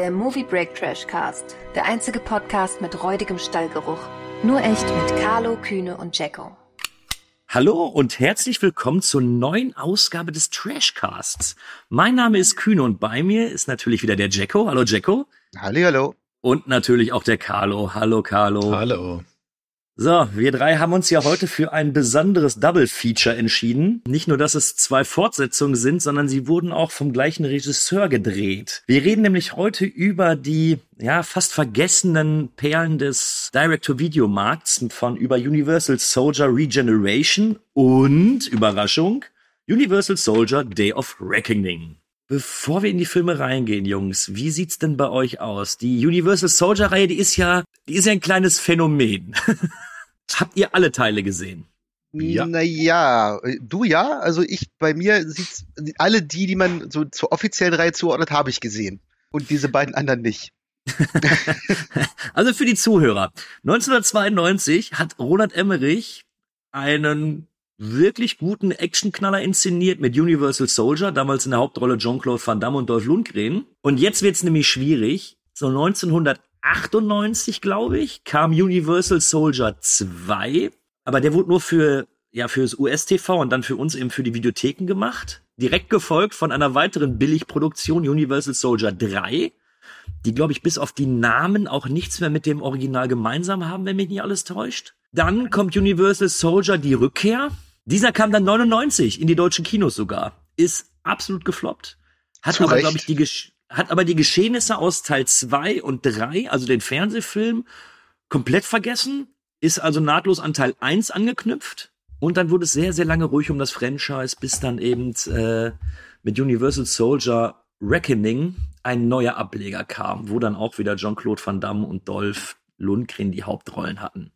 der Movie Break Trash Cast. Der einzige Podcast mit räudigem Stallgeruch. Nur echt mit Carlo, Kühne und Jacko. Hallo und herzlich willkommen zur neuen Ausgabe des Trashcasts. Mein Name ist Kühne und bei mir ist natürlich wieder der Jacko. Hallo Jacko. Halli, hallo. Und natürlich auch der Carlo. Hallo Carlo. Hallo. So, wir drei haben uns ja heute für ein besonderes Double Feature entschieden. Nicht nur, dass es zwei Fortsetzungen sind, sondern sie wurden auch vom gleichen Regisseur gedreht. Wir reden nämlich heute über die ja fast vergessenen Perlen des Direct-to-Video-Markts von über Universal Soldier Regeneration und Überraschung Universal Soldier Day of Reckoning. Bevor wir in die Filme reingehen, Jungs, wie sieht's denn bei euch aus? Die Universal Soldier Reihe, die ist ja, die ist ja ein kleines Phänomen. Habt ihr alle Teile gesehen? Ja. Naja, du ja, also ich, bei mir sieht's, alle die, die man so zur offiziellen Reihe zuordnet, habe ich gesehen. Und diese beiden anderen nicht. also für die Zuhörer. 1992 hat Ronald Emmerich einen wirklich guten Actionknaller inszeniert mit Universal Soldier, damals in der Hauptrolle Jean-Claude Van Damme und Dolph Lundgren. Und jetzt wird's nämlich schwierig. So 1998, glaube ich, kam Universal Soldier 2, aber der wurde nur für ja fürs US-TV und dann für uns eben für die Videotheken gemacht. Direkt gefolgt von einer weiteren Billigproduktion Universal Soldier 3, die glaube ich bis auf die Namen auch nichts mehr mit dem Original gemeinsam haben, wenn mich nicht alles täuscht. Dann kommt Universal Soldier die Rückkehr, dieser kam dann 99 in die deutschen Kinos sogar. Ist absolut gefloppt. Hat Zu aber, glaube ich, die Gesch hat aber die Geschehnisse aus Teil 2 und 3, also den Fernsehfilm, komplett vergessen. Ist also nahtlos an Teil 1 angeknüpft. Und dann wurde es sehr, sehr lange ruhig um das Franchise, bis dann eben äh, mit Universal Soldier Reckoning ein neuer Ableger kam, wo dann auch wieder Jean-Claude Van Damme und Dolph Lundgren die Hauptrollen hatten.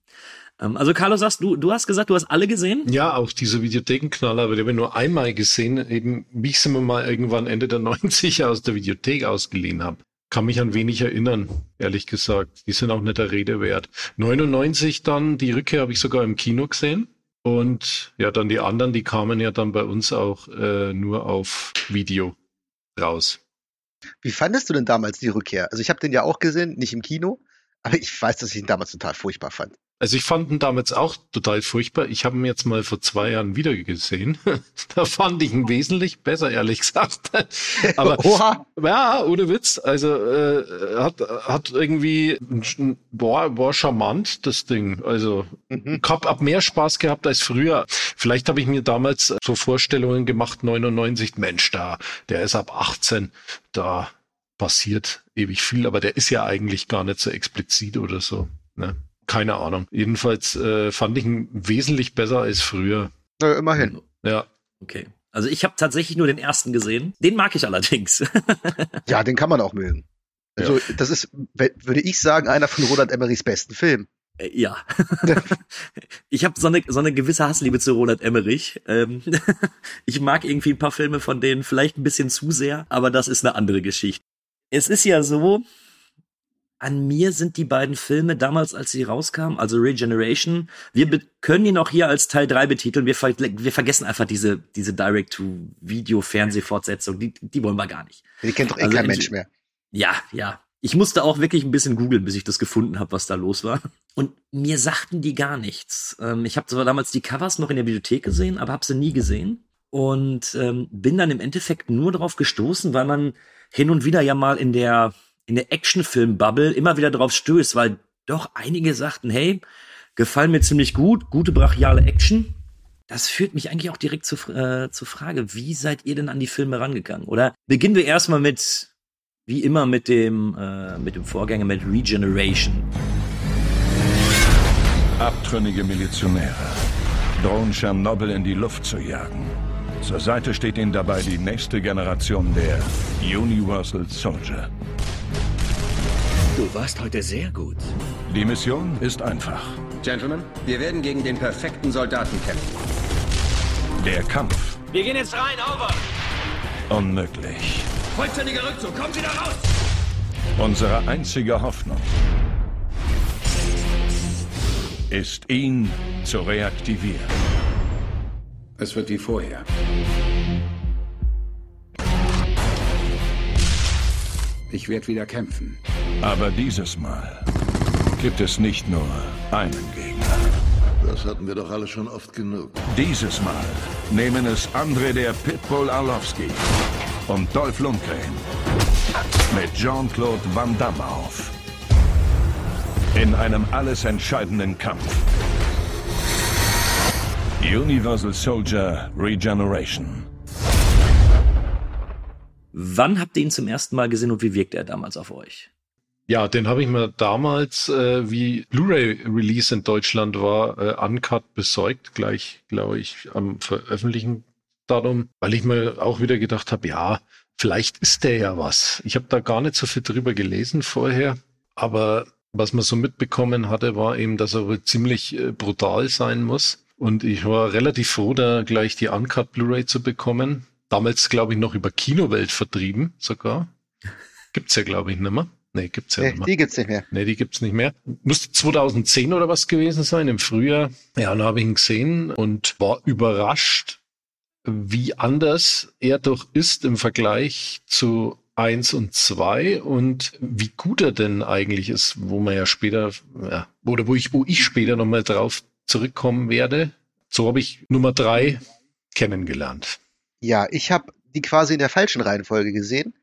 Ähm, also Carlos, sagst du, du hast gesagt, du hast alle gesehen? Ja, auch diese Videothekenknaller, aber die habe ich nur einmal gesehen, eben wie ich sie mir mal irgendwann Ende der 90er aus der Videothek ausgeliehen habe. Kann mich an wenig erinnern, ehrlich gesagt. Die sind auch nicht der Rede wert. 99 dann, die Rückkehr habe ich sogar im Kino gesehen. Und ja, dann die anderen, die kamen ja dann bei uns auch äh, nur auf Video raus. Wie fandest du denn damals die Rückkehr? Also ich habe den ja auch gesehen, nicht im Kino, aber ich weiß, dass ich ihn damals total furchtbar fand. Also ich fand ihn damals auch total furchtbar. Ich habe ihn jetzt mal vor zwei Jahren wieder gesehen. da fand ich ihn wesentlich besser, ehrlich gesagt. Aber Oha. ja, ohne Witz. Also äh, hat hat irgendwie boah, war charmant das Ding. Also mhm. ich hab, hab mehr Spaß gehabt als früher. Vielleicht habe ich mir damals so Vorstellungen gemacht. 99 Mensch da, der ist ab 18 da passiert ewig viel, aber der ist ja eigentlich gar nicht so explizit oder so. Ne? Keine Ahnung. Jedenfalls äh, fand ich ihn wesentlich besser als früher. Na, immerhin. Ja. Okay. Also ich habe tatsächlich nur den ersten gesehen. Den mag ich allerdings. ja, den kann man auch mögen. Also ja. das ist, würde ich sagen, einer von Roland Emmerichs besten Filmen. Äh, ja. ich habe so eine, so eine gewisse Hassliebe zu Roland Emmerich. Ähm, ich mag irgendwie ein paar Filme von denen vielleicht ein bisschen zu sehr, aber das ist eine andere Geschichte. Es ist ja so, an mir sind die beiden Filme damals, als sie rauskamen, also Regeneration, wir können ihn auch hier als Teil 3 betiteln. Wir, ver wir vergessen einfach diese, diese Direct-to-Video-Fernsehfortsetzung. Die, die wollen wir gar nicht. Die kennt doch eh also kein Mensch mehr. Ja, ja. Ich musste auch wirklich ein bisschen googeln, bis ich das gefunden habe, was da los war. Und mir sagten die gar nichts. Ähm, ich habe zwar damals die Covers noch in der Bibliothek gesehen, aber habe sie nie gesehen. Und ähm, bin dann im Endeffekt nur darauf gestoßen, weil man hin und wieder ja mal in der in der Actionfilm-Bubble immer wieder drauf stößt, weil doch einige sagten, hey, gefallen mir ziemlich gut, gute brachiale Action. Das führt mich eigentlich auch direkt zu, äh, zur Frage, wie seid ihr denn an die Filme rangegangen? Oder beginnen wir erstmal mit, wie immer, mit dem, äh, mit dem Vorgänger, mit Regeneration. Abtrünnige Milizionäre drohen Tschernobyl in die Luft zu jagen. Zur Seite steht ihnen dabei die nächste Generation der Universal Soldier. Du warst heute sehr gut. Die Mission ist einfach. Gentlemen, wir werden gegen den perfekten Soldaten kämpfen. Der Kampf. Wir gehen jetzt rein, over. Unmöglich. Vollständiger Rückzug, kommen Sie da raus! Unsere einzige Hoffnung ist, ihn zu reaktivieren. Es wird wie vorher. Ich werde wieder kämpfen. Aber dieses Mal gibt es nicht nur einen Gegner. Das hatten wir doch alle schon oft genug. Dieses Mal nehmen es André der Pitbull Arlovski und Dolph Lundgren mit Jean-Claude Van Damme auf. In einem alles entscheidenden Kampf. Universal Soldier Regeneration. Wann habt ihr ihn zum ersten Mal gesehen und wie wirkte er damals auf euch? Ja, den habe ich mir damals, äh, wie Blu-ray-Release in Deutschland war, äh, uncut besorgt, gleich, glaube ich, am veröffentlichen Datum, weil ich mir auch wieder gedacht habe, ja, vielleicht ist der ja was. Ich habe da gar nicht so viel drüber gelesen vorher, aber was man so mitbekommen hatte, war eben, dass er wohl ziemlich äh, brutal sein muss. Und ich war relativ froh, da gleich die Uncut Blu-ray zu bekommen. Damals, glaube ich, noch über Kinowelt vertrieben sogar. Gibt's ja, glaube ich, nicht mehr. Nee, gibt's ja Nee, nicht mehr. die gibt's nicht mehr. Nee, die gibt's nicht mehr. Musste 2010 oder was gewesen sein, im Frühjahr. Ja, dann habe ich ihn gesehen und war überrascht, wie anders er doch ist im Vergleich zu eins und zwei und wie gut er denn eigentlich ist, wo man ja später, ja, oder wo ich, wo ich später nochmal drauf zurückkommen werde. So habe ich Nummer drei kennengelernt. Ja, ich habe die quasi in der falschen Reihenfolge gesehen.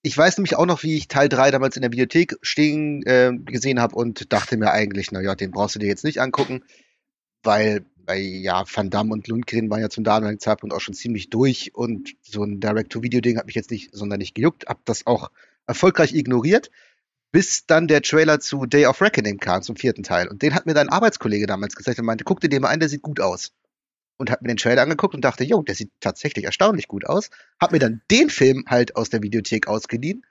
Ich weiß nämlich auch noch, wie ich Teil 3 damals in der Videothek stehen äh, gesehen habe und dachte mir eigentlich, na ja, den brauchst du dir jetzt nicht angucken, weil, weil ja, Van Damme und Lundgren waren ja zum damaligen Zeitpunkt auch schon ziemlich durch und so ein Direct-to-Video-Ding hat mich jetzt nicht sonderlich gejuckt, hab das auch erfolgreich ignoriert, bis dann der Trailer zu Day of Reckoning kam, zum vierten Teil. Und den hat mir dein Arbeitskollege damals gezeigt und meinte, guck dir den mal an, der sieht gut aus und hab mir den Trailer angeguckt und dachte, jo, der sieht tatsächlich erstaunlich gut aus. Hab mir dann den Film halt aus der Videothek ausgeliehen.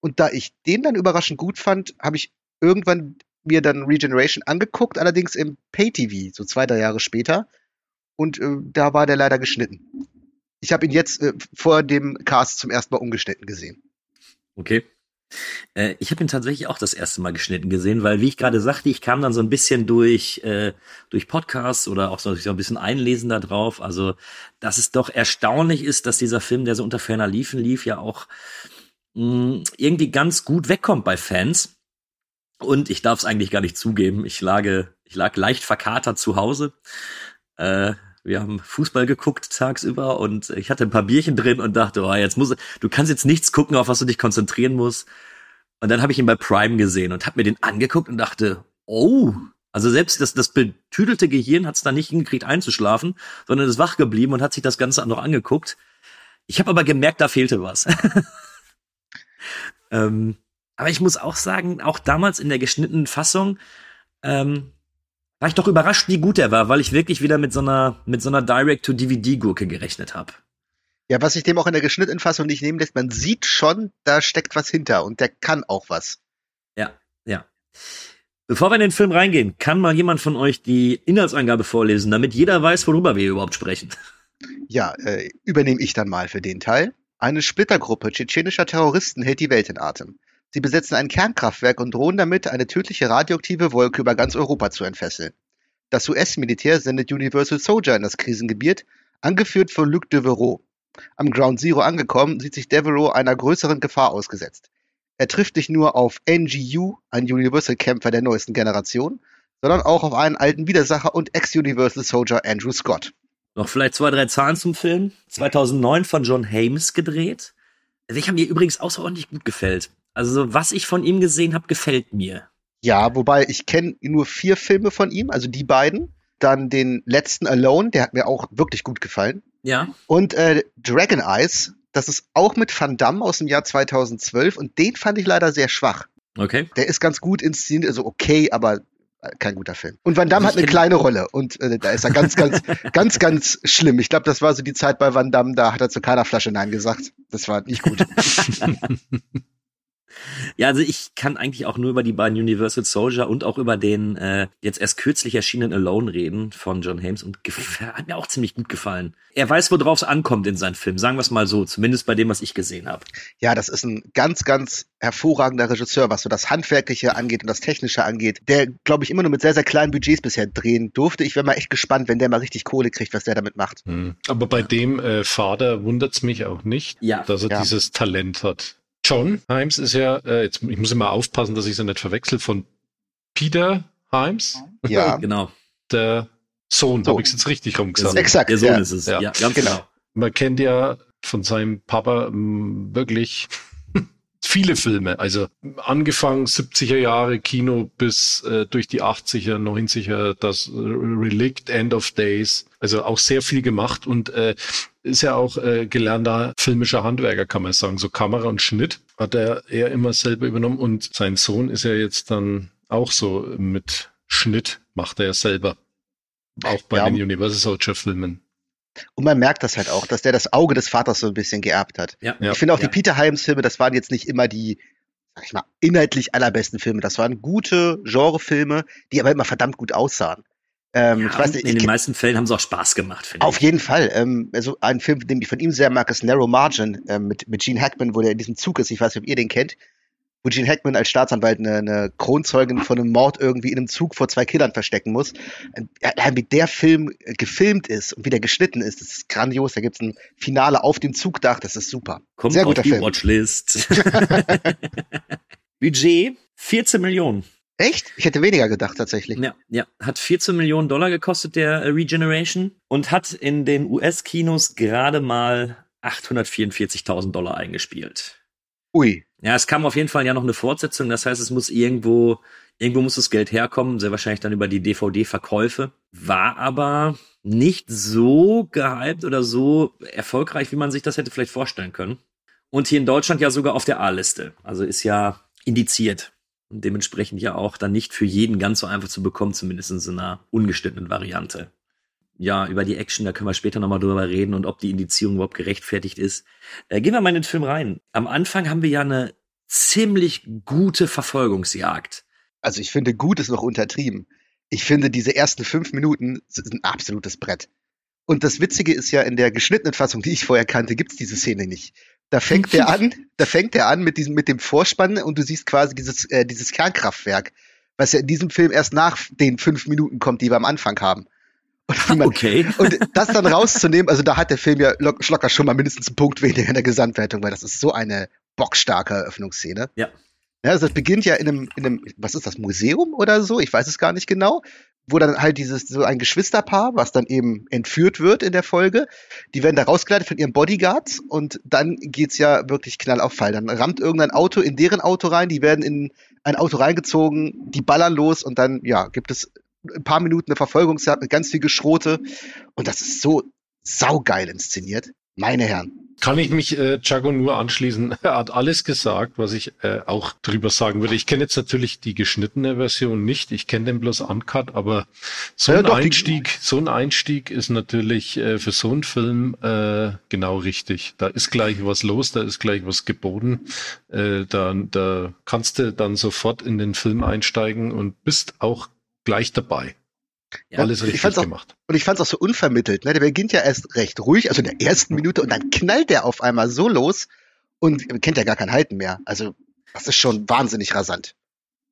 Und da ich den dann überraschend gut fand, habe ich irgendwann mir dann Regeneration angeguckt, allerdings im Pay-TV, so zwei, drei Jahre später. Und äh, da war der leider geschnitten. Ich habe ihn jetzt äh, vor dem Cast zum ersten Mal umgeschnitten gesehen. Okay. Äh, ich habe ihn tatsächlich auch das erste Mal geschnitten gesehen, weil, wie ich gerade sagte, ich kam dann so ein bisschen durch, äh, durch Podcasts oder auch so, so ein bisschen einlesen da drauf. Also, dass es doch erstaunlich ist, dass dieser Film, der so unter ferner Liefen lief, ja auch mh, irgendwie ganz gut wegkommt bei Fans. Und ich darf es eigentlich gar nicht zugeben. Ich lage, ich lag leicht verkatert zu Hause. Äh, wir haben Fußball geguckt tagsüber und ich hatte ein paar Bierchen drin und dachte, oh, jetzt muss du kannst jetzt nichts gucken, auf was du dich konzentrieren musst. Und dann habe ich ihn bei Prime gesehen und habe mir den angeguckt und dachte, oh, also selbst das, das betüdelte Gehirn hat es da nicht hingekriegt einzuschlafen, sondern ist wach geblieben und hat sich das Ganze noch angeguckt. Ich habe aber gemerkt, da fehlte was. ähm, aber ich muss auch sagen, auch damals in der geschnittenen Fassung ähm, war ich doch überrascht, wie gut er war, weil ich wirklich wieder mit so einer, mit so einer Direct-to-DVD-Gurke gerechnet habe. Ja, was sich dem auch in der geschnittenen Fassung nicht nehmen lässt, man sieht schon, da steckt was hinter und der kann auch was. Ja, ja. Bevor wir in den Film reingehen, kann mal jemand von euch die Inhaltsangabe vorlesen, damit jeder weiß, worüber wir überhaupt sprechen. Ja, äh, übernehme ich dann mal für den Teil. Eine Splittergruppe tschetschenischer Terroristen hält die Welt in Atem. Sie besetzen ein Kernkraftwerk und drohen damit, eine tödliche radioaktive Wolke über ganz Europa zu entfesseln. Das US-Militär sendet Universal Soldier in das Krisengebiet, angeführt von Luc Devereaux. Am Ground Zero angekommen, sieht sich Devereaux einer größeren Gefahr ausgesetzt. Er trifft nicht nur auf NGU, einen Universal-Kämpfer der neuesten Generation, sondern auch auf einen alten Widersacher und Ex-Universal Soldier Andrew Scott. Noch vielleicht zwei, drei Zahlen zum Film. 2009 von John Hames gedreht. Welcher mir übrigens außerordentlich gut gefällt. Also was ich von ihm gesehen habe, gefällt mir. Ja, wobei ich kenne nur vier Filme von ihm, also die beiden. Dann den letzten Alone, der hat mir auch wirklich gut gefallen. Ja. Und äh, Dragon Eyes, das ist auch mit Van Damme aus dem Jahr 2012 und den fand ich leider sehr schwach. Okay. Der ist ganz gut inszeniert, also okay, aber äh, kein guter Film. Und Van Damme Also hat eine kleine Rolle und äh, da ist er ganz, ganz, ganz, ganz schlimm. Ich glaube, das war so die Zeit bei Van Damme, da hat er zu keiner Flasche Nein gesagt. Das war nicht gut. Ja, also ich kann eigentlich auch nur über die beiden Universal Soldier und auch über den äh, jetzt erst kürzlich erschienenen Alone reden von John Hames und hat mir auch ziemlich gut gefallen. Er weiß, worauf es ankommt in seinen Filmen, sagen wir es mal so, zumindest bei dem, was ich gesehen habe. Ja, das ist ein ganz, ganz hervorragender Regisseur, was so das Handwerkliche angeht und das Technische angeht, der, glaube ich, immer nur mit sehr, sehr kleinen Budgets bisher drehen durfte. Ich wäre mal echt gespannt, wenn der mal richtig Kohle kriegt, was der damit macht. Hm. Aber bei dem äh, Vater wundert's mich auch nicht, Ja. dass er Ja. dieses Talent hat. John Himes ist ja, äh, jetzt, ich muss immer aufpassen, dass ich es nicht verwechsel, von Peter Himes. Ja, genau. Der Sohn, So. habe ich es jetzt richtig rumgesagt. Exakt. Der Sohn ja. ist es. Ja. Ja, ganz Genau. genau. Man kennt ja von seinem Papa mh, wirklich viele Filme. Also angefangen 70er Jahre Kino bis äh, durch die 80er, 90er, das Relict, End of Days. Also auch sehr viel gemacht und äh, ist ja auch äh, gelernter filmischer Handwerker, kann man sagen. So Kamera und Schnitt hat er eher immer selber übernommen und sein Sohn ist ja jetzt dann auch so mit Schnitt macht er ja selber. Auch bei Ja. den Universal Soldier Filmen. Und man merkt das halt auch, dass der das Auge des Vaters so ein bisschen geerbt hat. Ja. Ich finde auch Ja. die Peter Hyams Filme, das waren jetzt nicht immer die, sag ich mal, inhaltlich allerbesten Filme. Das waren gute Genrefilme, die aber immer verdammt gut aussahen. Ähm, Ja, ich weiß nicht, in ich den meisten Fällen haben sie auch Spaß gemacht, finde auf ich. jeden Fall. Ähm, also ein Film, den ich von ihm sehr mag, ist Narrow Margin ähm, mit, mit Gene Hackman, wo der in diesem Zug ist. Ich weiß nicht, ob ihr den kennt. Wo Gene Hackman als Staatsanwalt eine, eine Kronzeugin von einem Mord irgendwie in einem Zug vor zwei Killern verstecken muss. Und Allein wie der Film äh, gefilmt ist und wie der geschnitten ist, das ist grandios. Da gibt's ein Finale auf dem Zugdach, das ist super. Kommt Sehr auf guter die Film. Watchlist. Budget 14 Millionen. Echt? Ich hätte weniger gedacht tatsächlich. Ja, ja, hat 14 Millionen Dollar gekostet, der äh, Regeneration, und hat in den US-Kinos gerade mal 844.000 Dollar eingespielt. Ui. Ja, es kam auf jeden Fall ja noch eine Fortsetzung, das heißt, es muss irgendwo, irgendwo muss das Geld herkommen, sehr wahrscheinlich dann über die DVD-Verkäufe, war aber nicht so gehypt oder so erfolgreich, wie man sich das hätte vielleicht vorstellen können. Und hier in Deutschland ja sogar auf der A-Liste, also ist ja indiziert und dementsprechend ja auch dann nicht für jeden ganz so einfach zu bekommen, zumindest in einer ungeschnittenen Variante. Ja, über die Action, da können wir später nochmal drüber reden und ob die Indizierung überhaupt gerechtfertigt ist. Äh, gehen wir mal in den Film rein. Am Anfang haben wir ja eine ziemlich gute Verfolgungsjagd. Also ich finde, gut ist noch untertrieben. Ich finde, diese ersten fünf Minuten sind ein absolutes Brett. Und das Witzige ist ja, in der geschnittenen Fassung, die ich vorher kannte, gibt's diese Szene nicht. Da fängt der an, da fängt er an mit diesem, mit dem Vorspann und du siehst quasi dieses, äh, dieses Kernkraftwerk, was ja in diesem Film erst nach den fünf Minuten kommt, die wir am Anfang haben. Und, man, Okay. und das dann rauszunehmen, also da hat der Film ja lock- locker schon mal mindestens einen Punkt weniger in der Gesamtwertung, weil das ist so eine bockstarke Eröffnungsszene. Ja. Ja, also das beginnt ja in einem, in einem, was ist das, Museum oder so? Ich weiß es gar nicht genau. Wo dann halt dieses, so ein Geschwisterpaar, was dann eben entführt wird in der Folge, die werden da rausgeleitet von ihren Bodyguards und dann geht's ja wirklich knall auf Fall. Dann rammt irgendein Auto in deren Auto rein, die werden in ein Auto reingezogen, die ballern los und dann, ja, gibt es ein paar Minuten eine Verfolgungsjagd mit ganz viel Geschrote und das ist so saugeil inszeniert. Meine Herren. Kann ich mich äh, Chago nur anschließen. Er hat alles gesagt, was ich äh, auch drüber sagen würde. Ich kenne jetzt natürlich die geschnittene Version nicht. Ich kenne den bloß uncut, aber so Ja, ein doch, Einstieg, so ein Einstieg ist natürlich äh, für so einen Film äh, genau richtig. Da ist gleich was los, da ist gleich was geboten. Äh, da, da kannst du dann sofort in den Film einsteigen und bist auch gleich dabei. Ja, Alles ich richtig fand's auch- gemacht. Und ich fand's auch so unvermittelt. Ne? Der beginnt ja erst recht ruhig, also in der ersten Minute, und dann knallt der auf einmal so los und kennt ja gar kein Halten mehr. Also, das ist schon wahnsinnig rasant.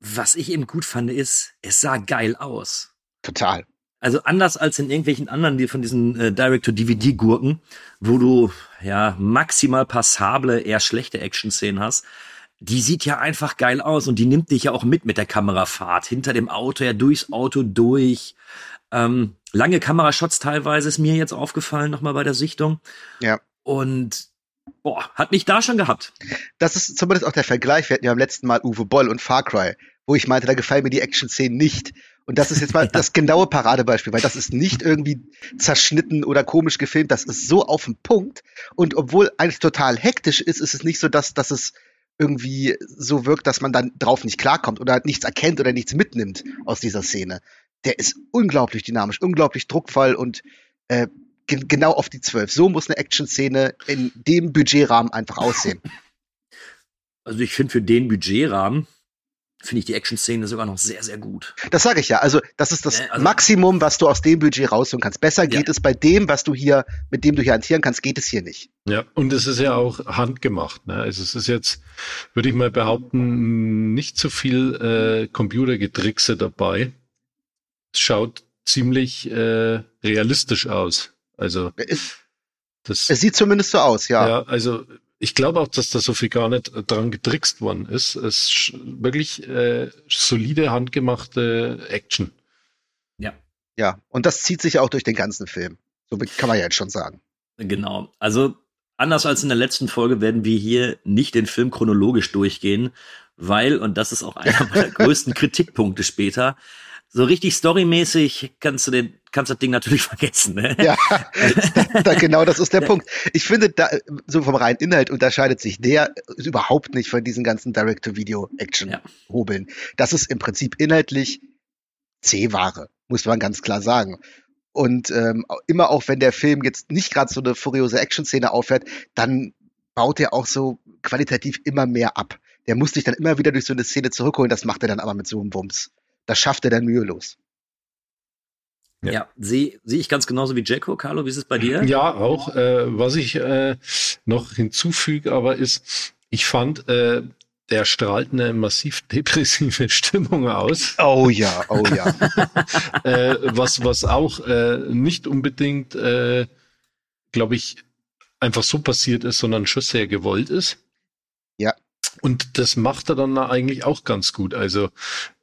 Was ich eben gut fand, ist, es sah geil aus. Total. Also anders als in irgendwelchen anderen die von diesen äh, Direct-to-DVD-Gurken, wo du ja maximal passable, eher schlechte Action-Szenen hast. Die sieht ja einfach geil aus und die nimmt dich ja auch mit mit der Kamerafahrt. Hinter dem Auto, ja durchs Auto durch. Ähm, lange Kamerashots teilweise ist mir jetzt aufgefallen, nochmal bei der Sichtung. Ja. Und boah, hat mich da schon gehabt. Das ist zumindest auch der Vergleich. Wir hatten ja beim letzten Mal Uwe Boll und Far Cry, wo ich meinte, da gefallen mir die Action-Szenen nicht. Und das ist jetzt mal das genaue Paradebeispiel, weil das ist nicht irgendwie zerschnitten oder komisch gefilmt. Das ist so auf den Punkt. Und obwohl eigentlich total hektisch ist, ist es nicht so, dass, dass es irgendwie so wirkt, dass man dann drauf nicht klarkommt oder nichts erkennt oder nichts mitnimmt aus dieser Szene. Der ist unglaublich dynamisch, unglaublich druckvoll und äh, ge genau auf die zwölf. So muss eine Action-Szene in dem Budgetrahmen einfach aussehen. Also ich finde für den Budgetrahmen finde ich die Action-Szene sogar noch sehr, sehr gut. Das sage ich ja. Also, das ist das Äh, also- Maximum, was du aus dem Budget rausholen kannst. Besser Ja. geht es bei dem, was du hier, mit dem du hier hantieren kannst, geht es hier nicht. Ja, und es ist ja auch handgemacht. Ne? Also es ist jetzt, würde ich mal behaupten, nicht so viel äh, Computergetrickse dabei. Es schaut ziemlich äh, realistisch aus. Also Es, das, es sieht zumindest so aus, ja. ja, also ich glaube auch, dass da so viel gar nicht dran getrickst worden ist. Es ist wirklich äh, solide, handgemachte Action. Ja. Ja, und das zieht sich auch durch den ganzen Film. So kann man ja jetzt schon sagen. Genau. Also anders als in der letzten Folge werden wir hier nicht den Film chronologisch durchgehen, weil, und das ist auch einer meiner größten Kritikpunkte später, so richtig storymäßig kannst du den, kannst das Ding natürlich vergessen. Ne? Ja, da, genau das ist der Punkt. Ich finde, da, so vom reinen Inhalt unterscheidet sich der überhaupt nicht von diesen ganzen Direct-to-Video-Action-Hobeln. Das ist im Prinzip inhaltlich C-Ware, muss man ganz klar sagen. Und ähm, immer auch wenn der Film jetzt nicht gerade so eine furiose Action-Szene auffährt, dann baut er auch so qualitativ immer mehr ab. Der muss sich dann immer wieder durch so eine Szene zurückholen, das macht er dann aber mit so einem Wumms. Das schafft er dann mühelos. Ja, ja sehe seh ich ganz genauso wie Jacko. Carlo, wie ist es bei dir? Ja, auch. Äh, was ich äh, noch hinzufüge, aber ist, ich fand, äh, der strahlt eine massiv depressive Stimmung aus. Oh ja, oh ja. äh, was, was auch äh, nicht unbedingt, äh, glaube ich, einfach so passiert ist, sondern schon sehr gewollt ist. Ja. Und das macht er dann eigentlich auch ganz gut. Also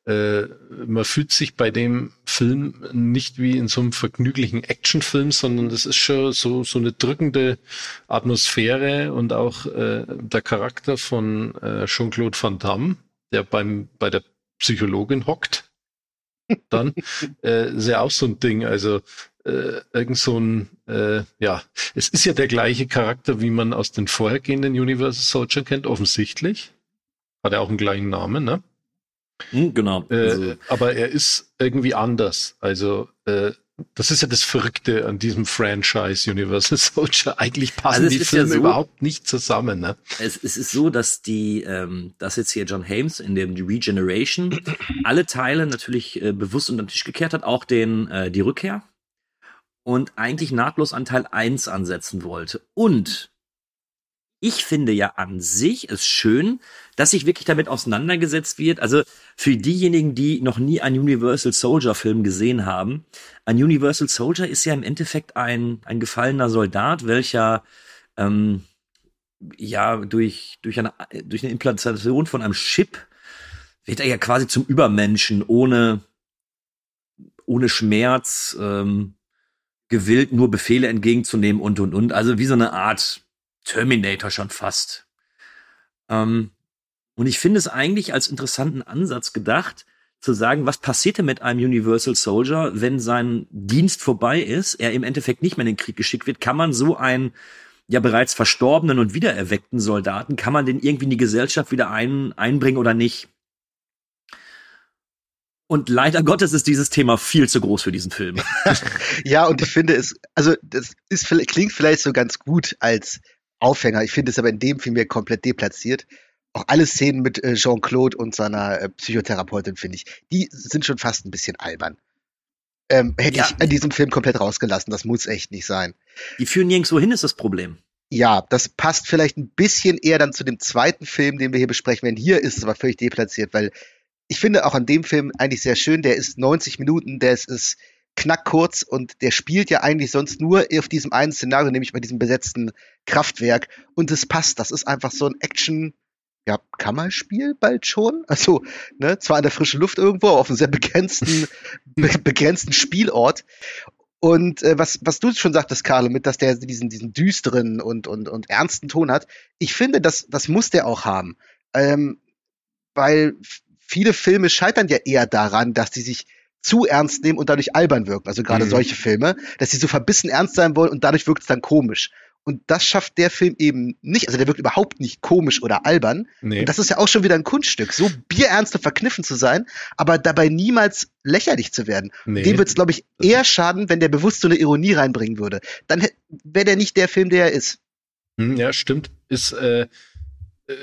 äh, man fühlt sich bei dem Film nicht wie in so einem vergnüglichen Actionfilm, sondern das ist schon so, so eine drückende Atmosphäre und auch äh, der Charakter von äh, Jean-Claude Van Damme, der beim, bei der Psychologin hockt, dann äh, ist ja auch so ein Ding. Also äh, irgend so ein, äh, ja, es ist ja der gleiche Charakter, wie man aus den vorhergehenden Universal Soldier kennt, offensichtlich. Hat er auch einen gleichen Namen, ne? Hm, genau. Äh, also. Aber er ist irgendwie anders. Also äh, das ist ja das Verrückte an diesem Franchise Universal Soldier. Eigentlich passen also die Filme ja so, überhaupt nicht zusammen. Ne? Es, es, ist so, dass die, ähm, dass jetzt hier John Hames in dem Regeneration alle Teile natürlich äh, bewusst unter den Tisch gekehrt hat, auch den äh, die Rückkehr und eigentlich nahtlos an Teil 1 ansetzen wollte. Und ich finde ja an sich es schön, dass sich wirklich damit auseinandergesetzt wird. Also für diejenigen, die noch nie einen Universal Soldier Film gesehen haben, ein Universal Soldier ist ja im Endeffekt ein, ein gefallener Soldat, welcher ähm, ja durch, durch, eine, durch eine Implantation von einem Chip wird er ja quasi zum Übermenschen, ohne, ohne Schmerz, ähm, gewillt, nur Befehle entgegenzunehmen und und und. Also wie so eine Art Terminator schon fast. Ähm, und ich finde es eigentlich als interessanten Ansatz gedacht, zu sagen, was passierte mit einem Universal Soldier, wenn sein Dienst vorbei ist, er im Endeffekt nicht mehr in den Krieg geschickt wird, kann man so einen ja bereits verstorbenen und wiedererweckten Soldaten, kann man den irgendwie in die Gesellschaft wieder ein, einbringen oder nicht? Und leider Gottes ist dieses Thema viel zu groß für diesen Film. ja, und ich finde es, also das ist, klingt vielleicht so ganz gut als Aufhänger. Ich finde es aber in dem Film mir komplett deplatziert auch alle Szenen mit äh, Jean-Claude und seiner äh, Psychotherapeutin, finde ich, die sind schon fast ein bisschen albern. Ähm, hätte ja. ich in diesem Film komplett rausgelassen. Das muss echt nicht sein. Die führen nirgendwo hin, ist das Problem. Ja, das passt vielleicht ein bisschen eher dann zu dem zweiten Film, den wir hier besprechen werden. Hier ist es aber völlig deplatziert, weil ich finde auch an dem Film eigentlich sehr schön. Der ist 90 Minuten, der ist, ist knackkurz und der spielt ja eigentlich sonst nur auf diesem einen Szenario, nämlich bei diesem besetzten Kraftwerk. Und es passt. Das ist einfach so ein Action- ja, Kammerspiel bald schon. Also, ne, zwar in der frischen Luft irgendwo, auf einem sehr begrenzten, be begrenzten Spielort. Und äh, was, was du schon sagtest, Carlo, mit, dass der diesen, diesen düsteren und, und, und ernsten Ton hat, ich finde, das, das muss der auch haben. Ähm, weil viele Filme scheitern ja eher daran, dass die sich zu ernst nehmen und dadurch albern wirken. Also gerade mhm. solche Filme, dass sie so verbissen ernst sein wollen und dadurch wirkt es dann komisch. Und das schafft der Film eben nicht. Also der wirkt überhaupt nicht komisch oder albern. Nee. Und das ist ja auch schon wieder ein Kunststück, so bierernst und verkniffen zu sein, aber dabei niemals lächerlich zu werden. Nee. Dem wird es, glaube ich, eher schaden, wenn der bewusst so eine Ironie reinbringen würde. Dann wäre der nicht der Film, der er ist. Hm, ja, stimmt. Ist äh,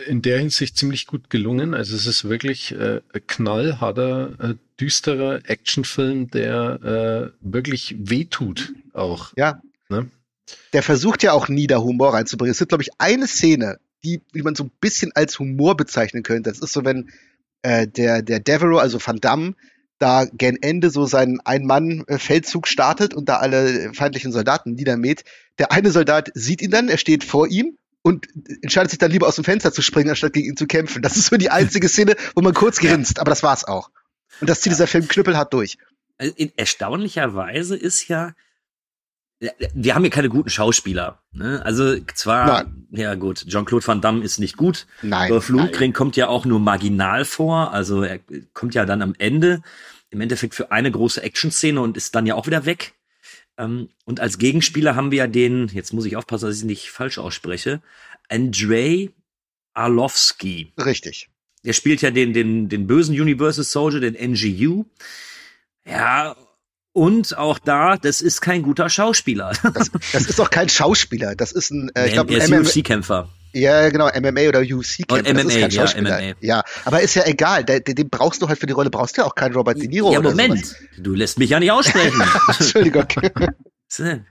in der Hinsicht ziemlich gut gelungen. Also es ist wirklich äh, knallharter, äh, düsterer Actionfilm, der äh, wirklich wehtut auch. Ja. Ne? der versucht ja auch nie da Humor reinzubringen. Es gibt, glaube ich, eine Szene, die, die man so ein bisschen als Humor bezeichnen könnte. Das ist so, wenn äh, der, der Devereaux, also Van Damme, da gen Ende so seinen Ein-Mann-Feldzug startet und da alle feindlichen Soldaten niedermäht. Der eine Soldat sieht ihn dann, er steht vor ihm und entscheidet sich dann lieber aus dem Fenster zu springen, anstatt gegen ihn zu kämpfen. Das ist so die einzige Szene, wo man kurz grinst, aber das war's auch. Und das zieht ja. dieser Film knüppelhart durch. Also erstaunlicherweise ist ja, wir haben hier keine guten Schauspieler. Ne? Also zwar, Nein. ja gut, Jean-Claude Van Damme ist nicht gut. Nein. Dolph Lundgren kommt ja auch nur marginal vor. Also er kommt ja dann am Ende im Endeffekt für eine große Action-Szene und ist dann ja auch wieder weg. Ähm, und als Gegenspieler haben wir ja den, jetzt muss ich aufpassen, dass ich nicht falsch ausspreche, Andrei Arlovsky. Richtig. Der spielt ja den, den, den bösen Universal Soldier, den NGU. Ja, und auch da, das ist kein guter Schauspieler. Das, das ist auch kein Schauspieler. Das ist ein, äh, ich glaube, ein UFC-Kämpfer. Ja, genau, MMA oder UFC-Kämpfer. MMA, ja, MMA. Ja, aber ist ja egal. Den, den brauchst du halt für die Rolle, brauchst du ja auch keinen Robert De Niro. Ja, Moment. Sowas. Du lässt mich ja nicht aussprechen. Entschuldigung.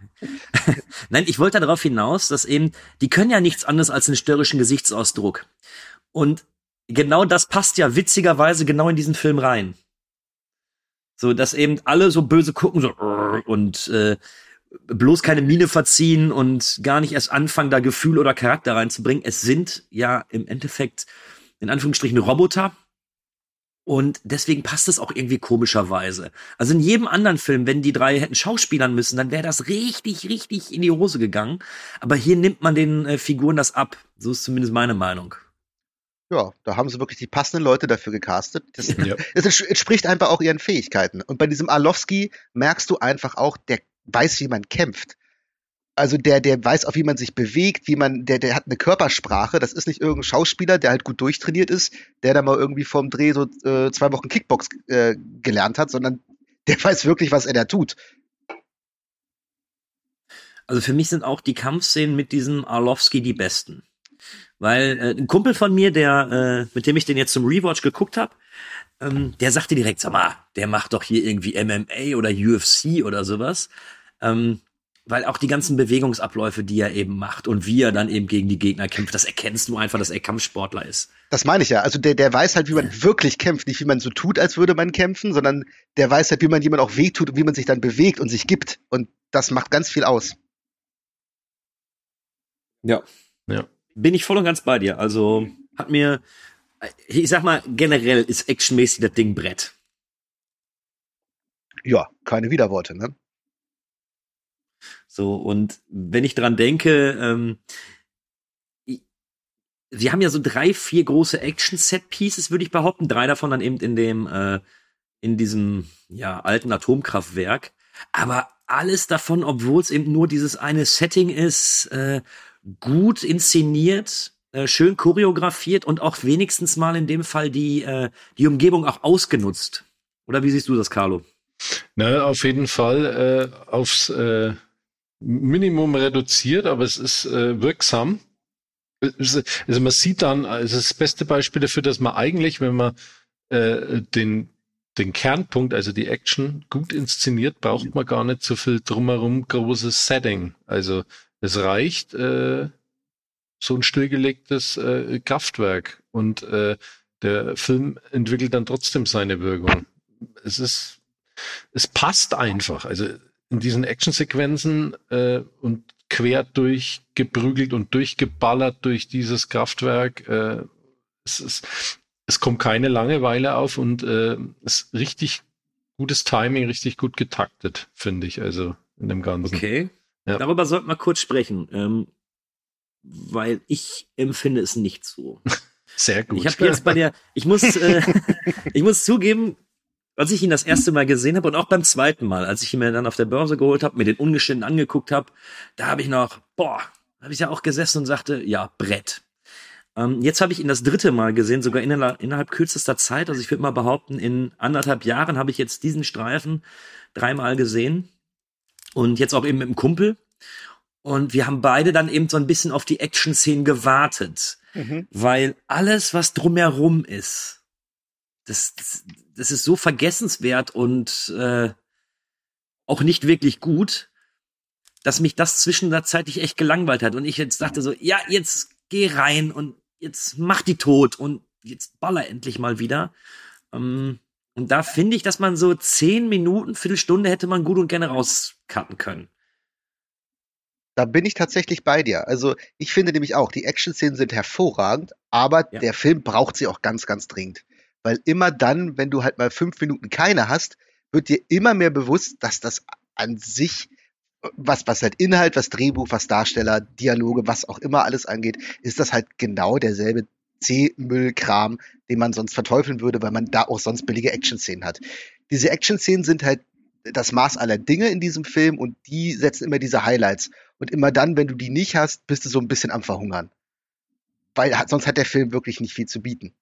Nein, ich wollte darauf hinaus, dass eben, die können ja nichts anderes als einen störrischen Gesichtsausdruck. Und genau das passt ja witzigerweise genau in diesen Film rein. So, dass eben alle so böse gucken, so und äh, bloß keine Miene verziehen und gar nicht erst anfangen, da Gefühl oder Charakter reinzubringen. Es sind ja im Endeffekt in Anführungsstrichen Roboter. Und deswegen passt es auch irgendwie komischerweise. Also in jedem anderen Film, wenn die drei hätten Schauspielern müssen, dann wäre das richtig, richtig in die Hose gegangen. Aber hier nimmt man den äh, Figuren das ab. So ist zumindest meine Meinung. Ja, da haben sie wirklich die passenden Leute dafür gecastet. Das, ja. das entspricht einfach auch ihren Fähigkeiten. Und bei diesem Arlovski merkst du einfach auch, der weiß, wie man kämpft. Also der, der weiß auch, wie man sich bewegt, wie man, der, der hat eine Körpersprache. Das ist nicht irgendein Schauspieler, der halt gut durchtrainiert ist, der da mal irgendwie vorm Dreh so äh, zwei Wochen Kickbox äh, gelernt hat, sondern der weiß wirklich, was er da tut. Also für mich sind auch die Kampfszenen mit diesem Arlovski die besten. Weil äh, ein Kumpel von mir, der, äh, mit dem ich den jetzt zum Rewatch geguckt habe, ähm, der sagte direkt, sag mal, der macht doch hier irgendwie MMA oder UFC oder sowas. Ähm, weil auch die ganzen Bewegungsabläufe, die er eben macht und wie er dann eben gegen die Gegner kämpft, das erkennst du einfach, dass er Kampfsportler ist. Das meine ich ja. Also der, der weiß halt, wie man ja. wirklich kämpft, nicht wie man so tut, als würde man kämpfen, sondern der weiß halt, wie man jemand auch wehtut und wie man sich dann bewegt und sich gibt. Und das macht ganz viel aus. Ja. Ja bin ich voll und ganz bei dir. Also hat mir, ich sag mal, generell ist actionmäßig das Ding Brett. Ja, keine Widerworte, ne? So, und wenn ich dran denke, ähm, wir haben ja so drei, vier große Action-Set-Pieces, würde ich behaupten. Drei davon dann eben in dem, äh, in diesem, ja, alten Atomkraftwerk. Aber alles davon, obwohl es eben nur dieses eine Setting ist, äh, gut inszeniert, äh, schön choreografiert und auch wenigstens mal in dem Fall die, äh, die Umgebung auch ausgenutzt. Oder wie siehst du das, Carlo? Na, auf jeden Fall äh, aufs äh, Minimum reduziert, aber es ist äh, wirksam. Also man sieht dann, also das beste Beispiel dafür, dass man eigentlich, wenn man äh, den den Kernpunkt, also die Action, gut inszeniert, braucht man gar nicht so viel drumherum großes Setting. Also es reicht äh, so ein stillgelegtes äh, Kraftwerk und äh, der Film entwickelt dann trotzdem seine Wirkung. Es ist, es passt einfach. Also in diesen Actionsequenzen äh, und quer durchgeprügelt und durchgeballert durch dieses Kraftwerk. Äh, es, ist, es kommt keine Langeweile auf und äh, es ist richtig gutes Timing, richtig gut getaktet, finde ich, also in dem Ganzen. Okay. Ja. Darüber sollten wir kurz sprechen, ähm, weil ich empfinde es nicht so. Sehr gut. Ich habe jetzt bei der, ich muss, äh, ich muss zugeben, als ich ihn das erste Mal gesehen habe und auch beim zweiten Mal, als ich ihn mir dann auf der Börse geholt habe, mir den ungeschnitten angeguckt habe, da habe ich noch, boah, habe ich ja auch gesessen und sagte, ja, Brett. Ähm, jetzt habe ich ihn das dritte Mal gesehen, sogar innerhalb, innerhalb kürzester Zeit. Also ich würde mal behaupten, in anderthalb Jahren habe ich jetzt diesen Streifen dreimal gesehen. Und jetzt auch eben mit dem Kumpel. Und wir haben beide dann eben so ein bisschen auf die Action-Szenen gewartet. Mhm. Weil alles, was drumherum ist, das, das, das ist so vergessenswert und äh, auch nicht wirklich gut, dass mich das zwischenzeitlich echt gelangweilt hat. Und ich jetzt dachte so, ja, jetzt geh rein und jetzt mach die tot und jetzt baller endlich mal wieder. Ähm, und da finde ich, dass man so zehn Minuten, Viertelstunde hätte man gut und gerne rauscutten können. Da bin ich tatsächlich bei dir. Also ich finde nämlich auch, die Action-Szenen sind hervorragend, aber ja. der Film braucht sie auch ganz, ganz dringend. Weil immer dann, wenn du halt mal fünf Minuten keine hast, wird dir immer mehr bewusst, dass das an sich, was, was halt Inhalt, was Drehbuch, was Darsteller, Dialoge, was auch immer alles angeht, ist das halt genau derselbe C-Müll-Kram, den man sonst verteufeln würde, weil man da auch sonst billige Action-Szenen hat. Diese Action-Szenen sind halt das Maß aller Dinge in diesem Film und die setzen immer diese Highlights. Und immer dann, wenn du die nicht hast, bist du so ein bisschen am Verhungern. Weil sonst hat der Film wirklich nicht viel zu bieten.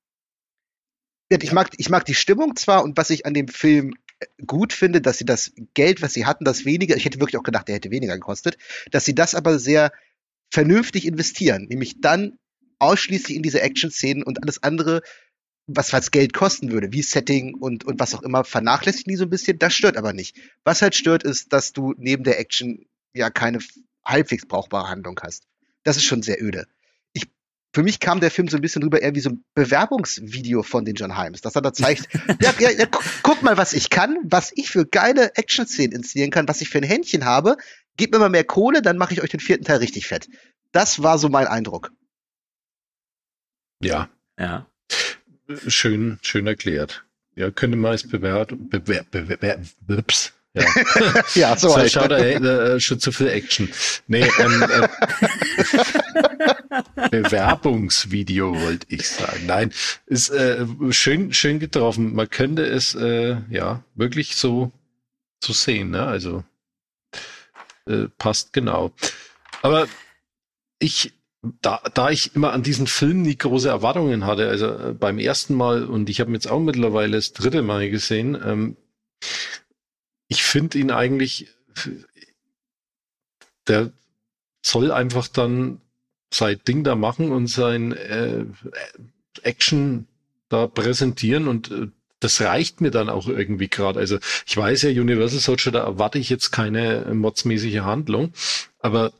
Ich mag, ich mag die Stimmung zwar und was ich an dem Film äh, gut finde, dass sie das Geld, was sie hatten, das weniger, ich hätte wirklich auch gedacht, der hätte weniger gekostet, dass sie das aber sehr vernünftig investieren, nämlich dann ausschließlich in diese Action-Szenen und alles andere, was was Geld kosten würde, wie Setting und, und was auch immer, vernachlässigen die so ein bisschen. Das stört aber nicht. Was halt stört, ist, dass du neben der Action ja keine halbwegs brauchbare Handlung hast. Das ist schon sehr öde. Für mich kam der Film so ein bisschen rüber eher wie so ein Bewerbungsvideo von den John Himes, dass er da zeigt, ja, ja, ja, guck, guck mal, was ich kann, was ich für geile Action-Szenen inszenieren kann, was ich für ein Händchen habe. Gebt mir mal mehr Kohle, dann mache ich euch den vierten Teil richtig fett. Das war so mein Eindruck. Ja. Ja. Schön, schön erklärt. Ja, könnte man als bewerten, bewer, bewer, bewer, ups, ja. ja, so, so halt. Schau da, äh, schon zu viel Action. Nee, ähm, äh, Bewerbungsvideo wollte ich sagen. Nein, ist äh, schön, schön getroffen. Man könnte es äh, ja wirklich so so sehen. Ne? Also äh, passt genau. Aber ich da, da ich immer an diesen Film nie große Erwartungen hatte, also äh, beim ersten Mal, und ich habe jetzt auch mittlerweile das dritte Mal gesehen, ähm, ich finde ihn eigentlich, der soll einfach dann sein Ding da machen und sein äh, Action da präsentieren und äh, das reicht mir dann auch irgendwie gerade. Also ich weiß ja, Universal Soldier, da erwarte ich jetzt keine modsmäßige Handlung, aber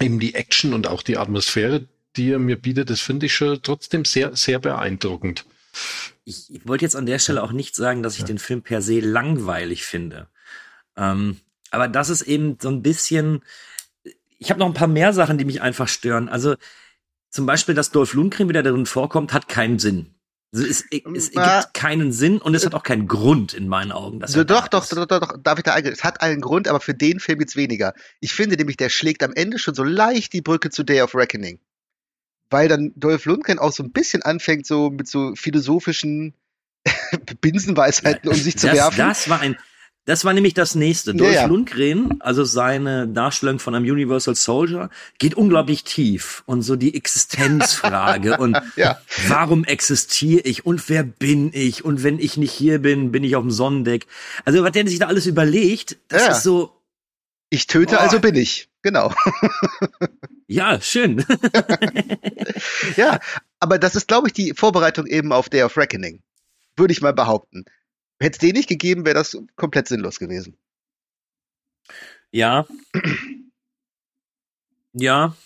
eben die Action und auch die Atmosphäre, die er mir bietet, das finde ich schon trotzdem sehr, sehr beeindruckend. Ich, ich wollte jetzt an der Stelle auch nicht sagen, dass ich ja. den Film per se langweilig finde. Ähm, aber das ist eben so ein bisschen. Ich habe noch ein paar mehr Sachen, die mich einfach stören. Also zum Beispiel, dass Dolph Lundgren wieder darin vorkommt, hat keinen Sinn. Also es, es ergibt keinen Sinn und es hat auch keinen Grund in meinen Augen. Dass doch, doch, doch, doch, doch, doch, darf ich da eingehen? Es hat einen Grund, aber für den Film jetzt weniger. Ich finde nämlich, der schlägt am Ende schon so leicht die Brücke zu Day of Reckoning. Weil dann Dolph Lundgren auch so ein bisschen anfängt, so mit so philosophischen Binsenweisheiten um sich zu das, werfen. Das war ein, das war nämlich das nächste. Dolph ja, ja. Lundgren, also seine Darstellung von einem Universal Soldier, geht unglaublich tief und so die Existenzfrage und ja. warum existiere ich und wer bin ich und wenn ich nicht hier bin, bin ich auf dem Sonnendeck. Also was der sich da alles überlegt, das ist so. Ich töte, also boah. also bin ich. Genau. ja, schön. ja, aber das ist, glaube ich, die Vorbereitung eben auf Day of Reckoning. Würde ich mal behaupten. Hätte es den nicht gegeben, wäre das komplett sinnlos gewesen. Ja. ja.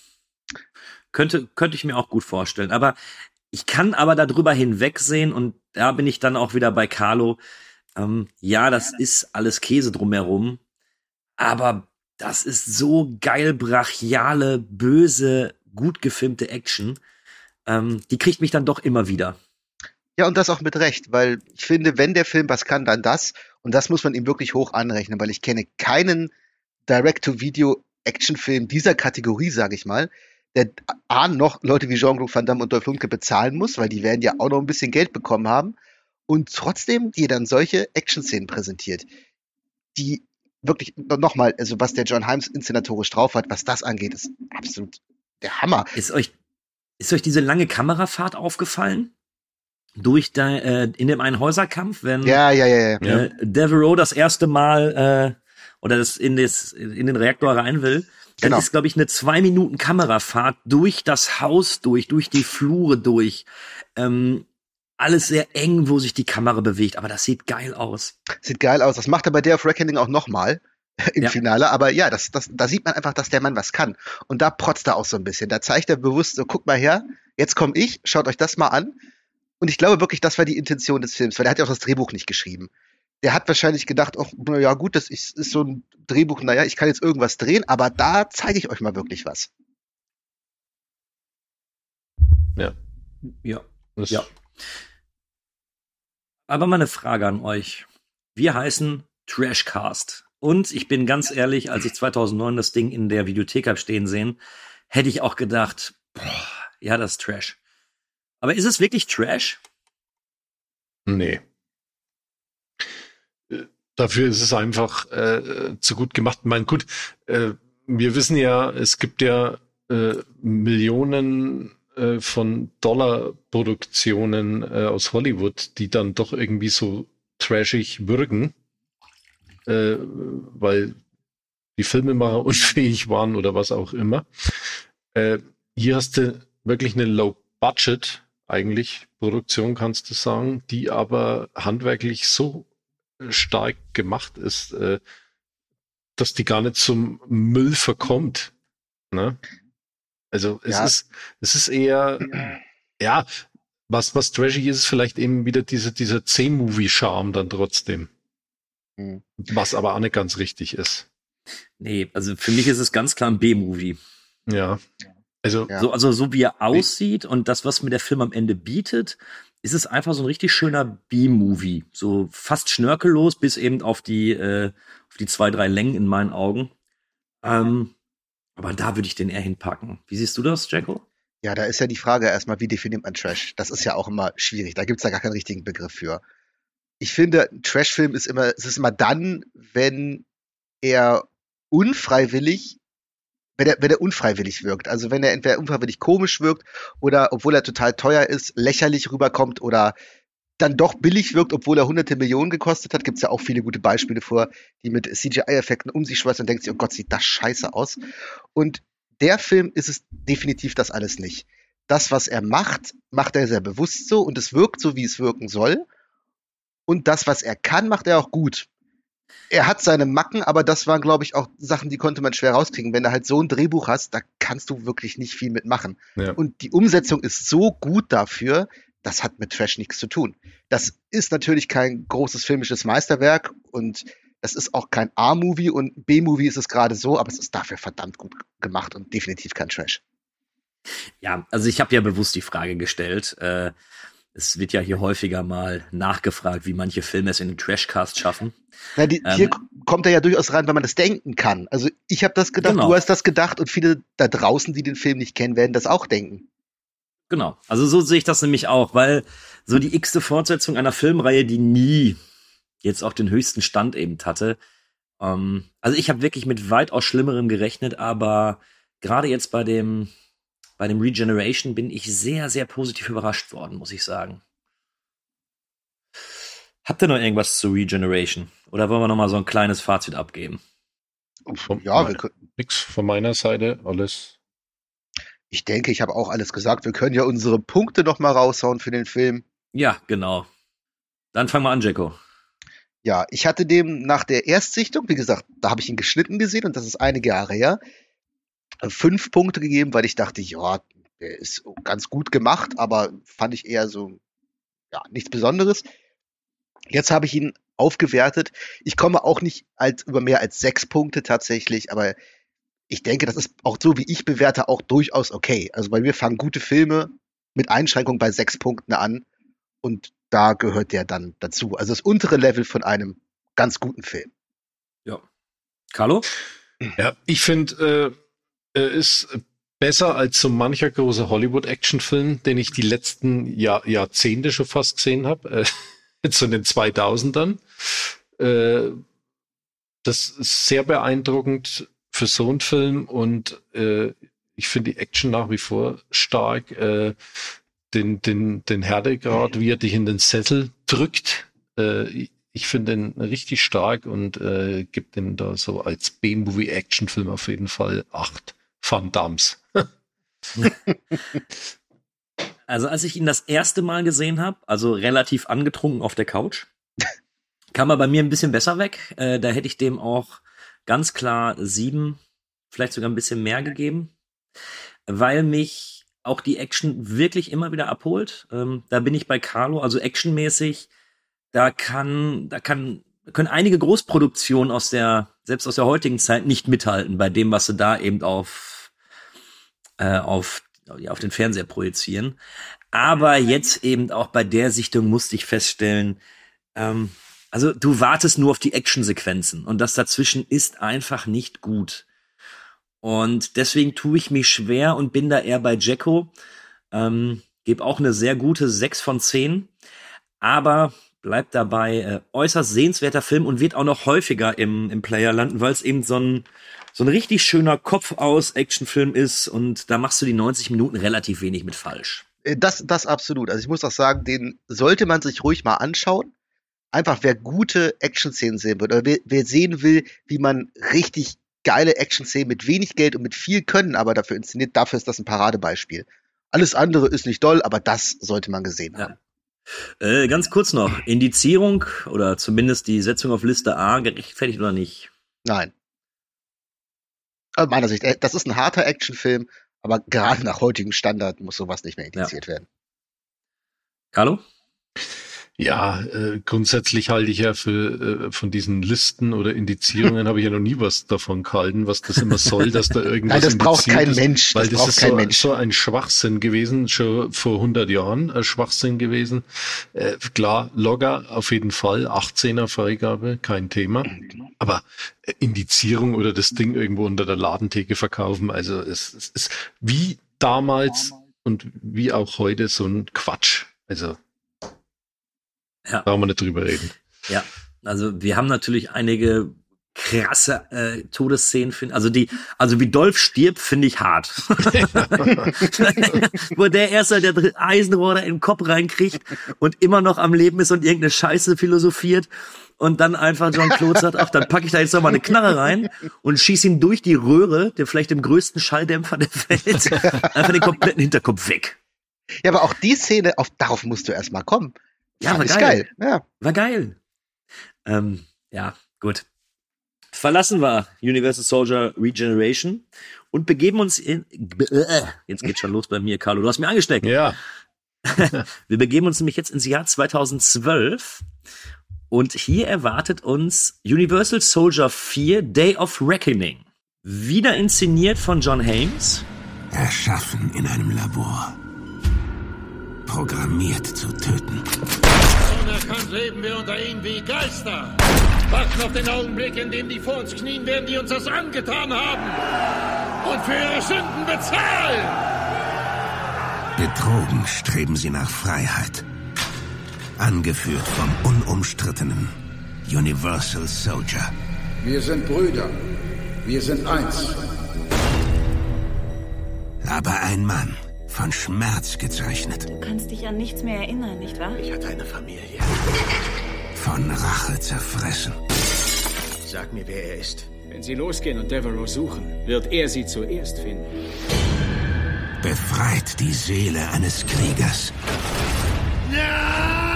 Könnte, könnte ich mir auch gut vorstellen. Aber ich kann aber darüber hinwegsehen und da bin ich dann auch wieder bei Carlo. Ähm, ja, das ist alles Käse drumherum. Aber das ist so geil brachiale, böse, gut gefilmte Action. Ähm, die kriegt mich dann doch immer wieder. Ja, und das auch mit Recht, weil ich finde, wenn der Film was kann, dann das. Und das muss man ihm wirklich hoch anrechnen, weil ich kenne keinen Direct-to-Video-Actionfilm dieser Kategorie, sage ich mal, der A, noch Leute wie Jean-Claude Van Damme und Dolph Lundgren bezahlen muss, weil die werden ja auch noch ein bisschen Geld bekommen haben. Und trotzdem dir dann solche Action-Szenen präsentiert, die wirklich, nochmal, also was der John Himes inszenatorisch drauf hat, was das angeht, ist absolut der Hammer. Ist euch, ist euch diese lange Kamerafahrt aufgefallen? Durch da, äh, in dem einen Häuserkampf, wenn ja, ja, ja, ja. Äh, Devereaux das erste Mal äh, oder das in, das in den Reaktor rein will, dann genau. ist, glaube ich, eine zwei Minuten Kamerafahrt durch das Haus durch, durch die Flure durch. Ähm, alles sehr eng, wo sich die Kamera bewegt, aber das sieht geil aus. Sieht geil aus. Das macht er bei Day of Reckoning auch nochmal im ja. Finale. Aber ja, das, das, da sieht man einfach, dass der Mann was kann. Und da protzt er auch so ein bisschen. Da zeigt er bewusst so, guck mal her, jetzt komme ich, schaut euch das mal an. Und ich glaube wirklich, das war die Intention des Films, weil er hat ja auch das Drehbuch nicht geschrieben. der hat wahrscheinlich gedacht, oh, ja gut, das ist, ist so ein Drehbuch, naja, ich kann jetzt irgendwas drehen, aber da zeige ich euch mal wirklich was. Ja. Ja. Das ja. Aber mal eine Frage an euch. Wir heißen Trashcast. Und ich bin ganz ehrlich, als ich 2009 das Ding in der Videothek habe stehen sehen, hätte ich auch gedacht, boah, ja, das ist Trash. Aber ist es wirklich Trash? Nee. Äh, dafür ist es einfach äh, zu gut gemacht. Ich meine, gut, äh, wir wissen ja, es gibt ja äh, Millionen äh, von Dollarproduktionen äh, aus Hollywood, die dann doch irgendwie so trashig wirken, weil die Filmemacher unfähig waren oder was auch immer. Hier hast du wirklich eine Low-Budget eigentlich Produktion, kannst du sagen, die aber handwerklich so stark gemacht ist, äh, dass die gar nicht zum Müll verkommt. Ne? Also es ja. ist, es ist eher, ja, was, was trashig ist, ist vielleicht eben wieder diese, dieser C-Movie-Charme dann trotzdem. Mhm. Was aber auch nicht ganz richtig ist. Nee, also für mich ist es ganz klar ein B-Movie. Ja. Also, ja. so, also so wie er aussieht und das, was mir der Film am Ende bietet, ist es einfach so ein richtig schöner B-Movie. So fast schnörkellos bis eben auf die, äh, auf die zwei, drei Längen in meinen Augen. Ähm, aber da würde ich den eher hinpacken. Wie siehst du das, Jacko? Ja, da ist ja die Frage erstmal, wie definiert man Trash? Das ist ja auch immer schwierig. Da gibt es ja gar keinen richtigen Begriff für. Ich finde, ein Trash-Film ist immer, es ist immer dann, wenn er unfreiwillig, wenn er, wenn er unfreiwillig wirkt. Also wenn er entweder unfreiwillig komisch wirkt oder obwohl er total teuer ist, lächerlich rüberkommt oder dann doch billig wirkt, obwohl er hunderte Millionen gekostet hat. Gibt es ja auch viele gute Beispiele vor, die mit CGI-Effekten um sich schmeißen und denkt sich, oh Gott, sieht das scheiße aus. Und der Film ist es definitiv das alles nicht. Das, was er macht, macht er sehr bewusst so und es wirkt so, wie es wirken soll. Und das, was er kann, macht er auch gut. Er hat seine Macken, aber das waren, glaube ich, auch Sachen, die konnte man schwer rauskriegen. Wenn du halt so ein Drehbuch hast, da kannst du wirklich nicht viel mitmachen. Ja. Und die Umsetzung ist so gut dafür, das hat mit Trash nichts zu tun. Das ist natürlich kein großes filmisches Meisterwerk und das ist auch kein A-Movie und B-Movie ist es gerade so, aber es ist dafür verdammt gut gemacht und definitiv kein Trash. Ja, also ich habe ja bewusst die Frage gestellt. Äh, es wird ja hier häufiger mal nachgefragt, wie manche Filme es in den Trashcast schaffen. Na, die, ähm, hier kommt er ja durchaus rein, weil man das denken kann. Also ich habe das gedacht, genau. du hast das gedacht und viele da draußen, die den Film nicht kennen, werden das auch denken. Genau. Also so sehe ich das nämlich auch, weil so die x-te Fortsetzung einer Filmreihe, die nie jetzt auch den höchsten Stand eben hatte. Ähm, also ich habe wirklich mit weitaus Schlimmerem gerechnet, aber gerade jetzt bei dem, bei dem Regeneration bin ich sehr, sehr positiv überrascht worden, muss ich sagen. Habt ihr noch irgendwas zu Regeneration? Oder wollen wir noch mal so ein kleines Fazit abgeben? Ja, wir können. Nix von meiner Seite, alles ich denke, ich habe auch alles gesagt. Wir können ja unsere Punkte noch mal raushauen für den Film. Ja, genau. Dann fangen wir an, Jacko. Ja, ich hatte dem nach der Erstsichtung, wie gesagt, da habe ich ihn geschnitten gesehen und das ist einige Jahre her, fünf Punkte gegeben, weil ich dachte, ja, der ist ganz gut gemacht, aber fand ich eher so, ja, nichts Besonderes. Jetzt habe ich ihn aufgewertet. Ich komme auch nicht als über mehr als sechs Punkte tatsächlich, aber ich denke, das ist auch so, wie ich bewerte, auch durchaus okay. Also bei mir fangen gute Filme mit Einschränkung bei sechs Punkten an und da gehört der dann dazu. Also das untere Level von einem ganz guten Film. Ja. Carlo? Ja, ich finde, äh, ist besser als so mancher große Hollywood-Actionfilm, den ich die letzten Jahr, Jahrzehnte schon fast gesehen habe. Äh, in den 2000ern. Äh, das ist sehr beeindruckend für so einen Film und äh, ich finde die Action nach wie vor stark. Äh, den, den, den Härtegrad, wie er dich in den Sessel drückt. Äh, ich finde den richtig stark und äh, gibt den da so als B-Movie-Actionfilm auf jeden Fall acht Van Dams. also als ich ihn das erste Mal gesehen habe, also relativ angetrunken auf der Couch, kam er bei mir ein bisschen besser weg. Äh, da hätte ich dem auch ganz klar sieben, vielleicht sogar ein bisschen mehr gegeben, weil mich auch die Action wirklich immer wieder abholt. Ähm, da bin ich bei Carlo, also actionmäßig, da kann, da kann können einige Großproduktionen aus der, selbst aus der heutigen Zeit nicht mithalten bei dem, was sie da eben auf, äh, auf, ja, auf den Fernseher projizieren. Aber jetzt eben auch bei der Sichtung musste ich feststellen, ähm, also du wartest nur auf die Actionsequenzen und das dazwischen ist einfach nicht gut. Und deswegen tue ich mich schwer und bin da eher bei Jacko. Ähm, gebe auch eine sehr gute 6 von 10. Aber bleibt dabei äh, äußerst sehenswerter Film und wird auch noch häufiger im, im Player landen, weil es eben so ein, so ein richtig schöner Kopf aus Actionfilm ist und da machst du die 90 Minuten relativ wenig mit falsch. Äh, das, das absolut. Also ich muss auch sagen, den sollte man sich ruhig mal anschauen. Einfach wer gute Action-Szenen sehen wird oder wer, wer sehen will, wie man richtig geile Action-Szenen mit wenig Geld und mit viel Können aber dafür inszeniert, dafür ist das ein Paradebeispiel. Alles andere ist nicht doll, aber das sollte man gesehen haben. Äh, ganz kurz noch, Indizierung oder zumindest die Setzung auf Liste A gerechtfertigt oder nicht? Nein. Aus meiner Sicht, äh, das ist ein harter Actionfilm, aber gerade nach heutigem Standard muss sowas nicht mehr indiziert ja. werden. Carlo? Ja, äh, grundsätzlich halte ich ja für äh, von diesen Listen oder Indizierungen habe ich ja noch nie was davon gehalten, was das immer soll, dass da irgendwas Nein, das braucht kein ist, Mensch. Weil das, das ist so, so, ein Schwachsinn gewesen, schon vor 100 Jahren ein Schwachsinn gewesen. Äh, klar, Logger auf jeden Fall, 18er Freigabe, kein Thema. Aber äh, Indizierung oder das Ding irgendwo unter der Ladentheke verkaufen, also es, es ist wie damals und wie auch heute so ein Quatsch. Also ja. Brauchen wir nicht drüber reden. Ja, also wir haben natürlich einige krasse äh, Todesszenen finden. Also die, also wie Dolph stirbt, finde ich hart. Wo der erste der Eisenrohr da in den Kopf reinkriegt und immer noch am Leben ist und irgendeine Scheiße philosophiert und dann einfach John Claude sagt, ach, dann packe ich da jetzt noch mal eine Knarre rein und schieß ihm durch die Röhre, der vielleicht dem größten Schalldämpfer der Welt, einfach den kompletten Hinterkopf weg. Ja, aber auch die Szene, auf, darauf musst du erst mal kommen. Ja, war geil. geil. Ja. War geil. Ähm, ja, gut. Verlassen wir Universal Soldier Regeneration und begeben uns in. Äh, jetzt geht's schon los bei mir, Carlo. Du hast mir angesteckt. Ja. wir begeben uns nämlich jetzt ins Jahr 2012 und hier erwartet uns Universal Soldier 4 Day of Reckoning. Wieder inszeniert von John Hames. Erschaffen in einem Labor programmiert zu töten. Unerkannt leben wir unter ihnen wie Geister. Warten auf den Augenblick, in dem die vor uns knien werden, die uns das angetan haben. Und für ihre Sünden bezahlen. Betrogen streben sie nach Freiheit. Angeführt vom unumstrittenen Universal Soldier. Wir sind Brüder. Wir sind eins. Aber ein Mann von Schmerz gezeichnet. Du kannst dich an nichts mehr erinnern, nicht wahr? Ich hatte eine Familie. Von Rache zerfressen. Sag mir, wer er ist. Wenn Sie losgehen und Devereaux suchen, wird er Sie zuerst finden. Befreit die Seele eines Kriegers. Ja!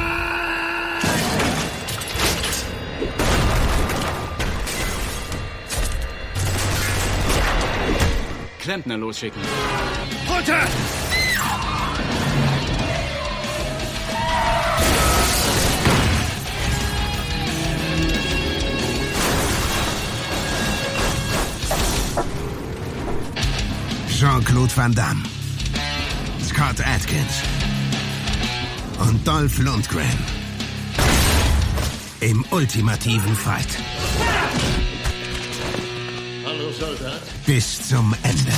Klempner losschicken. Runter! Jean-Claude Van Damme, Scott Atkins und Dolph Lundgren im ultimativen Fight. Hallo Soldat. Bis zum Ende.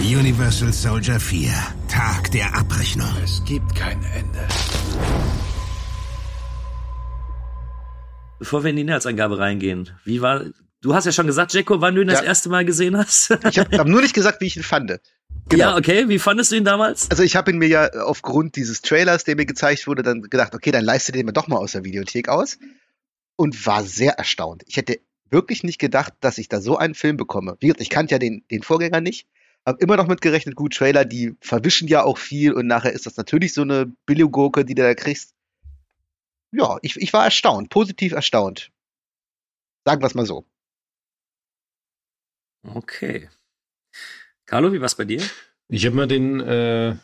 Universal Soldier 4. Tag der Abrechnung. Es gibt kein Ende. Bevor wir in die Inhaltsangabe reingehen, wie war, du hast ja schon gesagt, Jacko, wann du ihn ja. das erste Mal gesehen hast. ich habe hab nur nicht gesagt, wie ich ihn fand. Genau. Ja, okay. Wie fandest du ihn damals? Also ich habe ihn mir ja aufgrund dieses Trailers, der mir gezeigt wurde, dann gedacht, okay, dann leiste den mir doch mal aus der Videothek aus und war sehr erstaunt. Ich hätte wirklich nicht gedacht, dass ich da so einen Film bekomme. Ich kannte ja den, den Vorgänger nicht, hab immer noch mitgerechnet, gut, Trailer, die verwischen ja auch viel und nachher ist das natürlich so eine Billigurke, die du da kriegst. Ja, ich, ich war erstaunt, positiv erstaunt. Sagen wir es mal so. Okay. Carlo, wie war's bei dir? Ich habe mir den äh,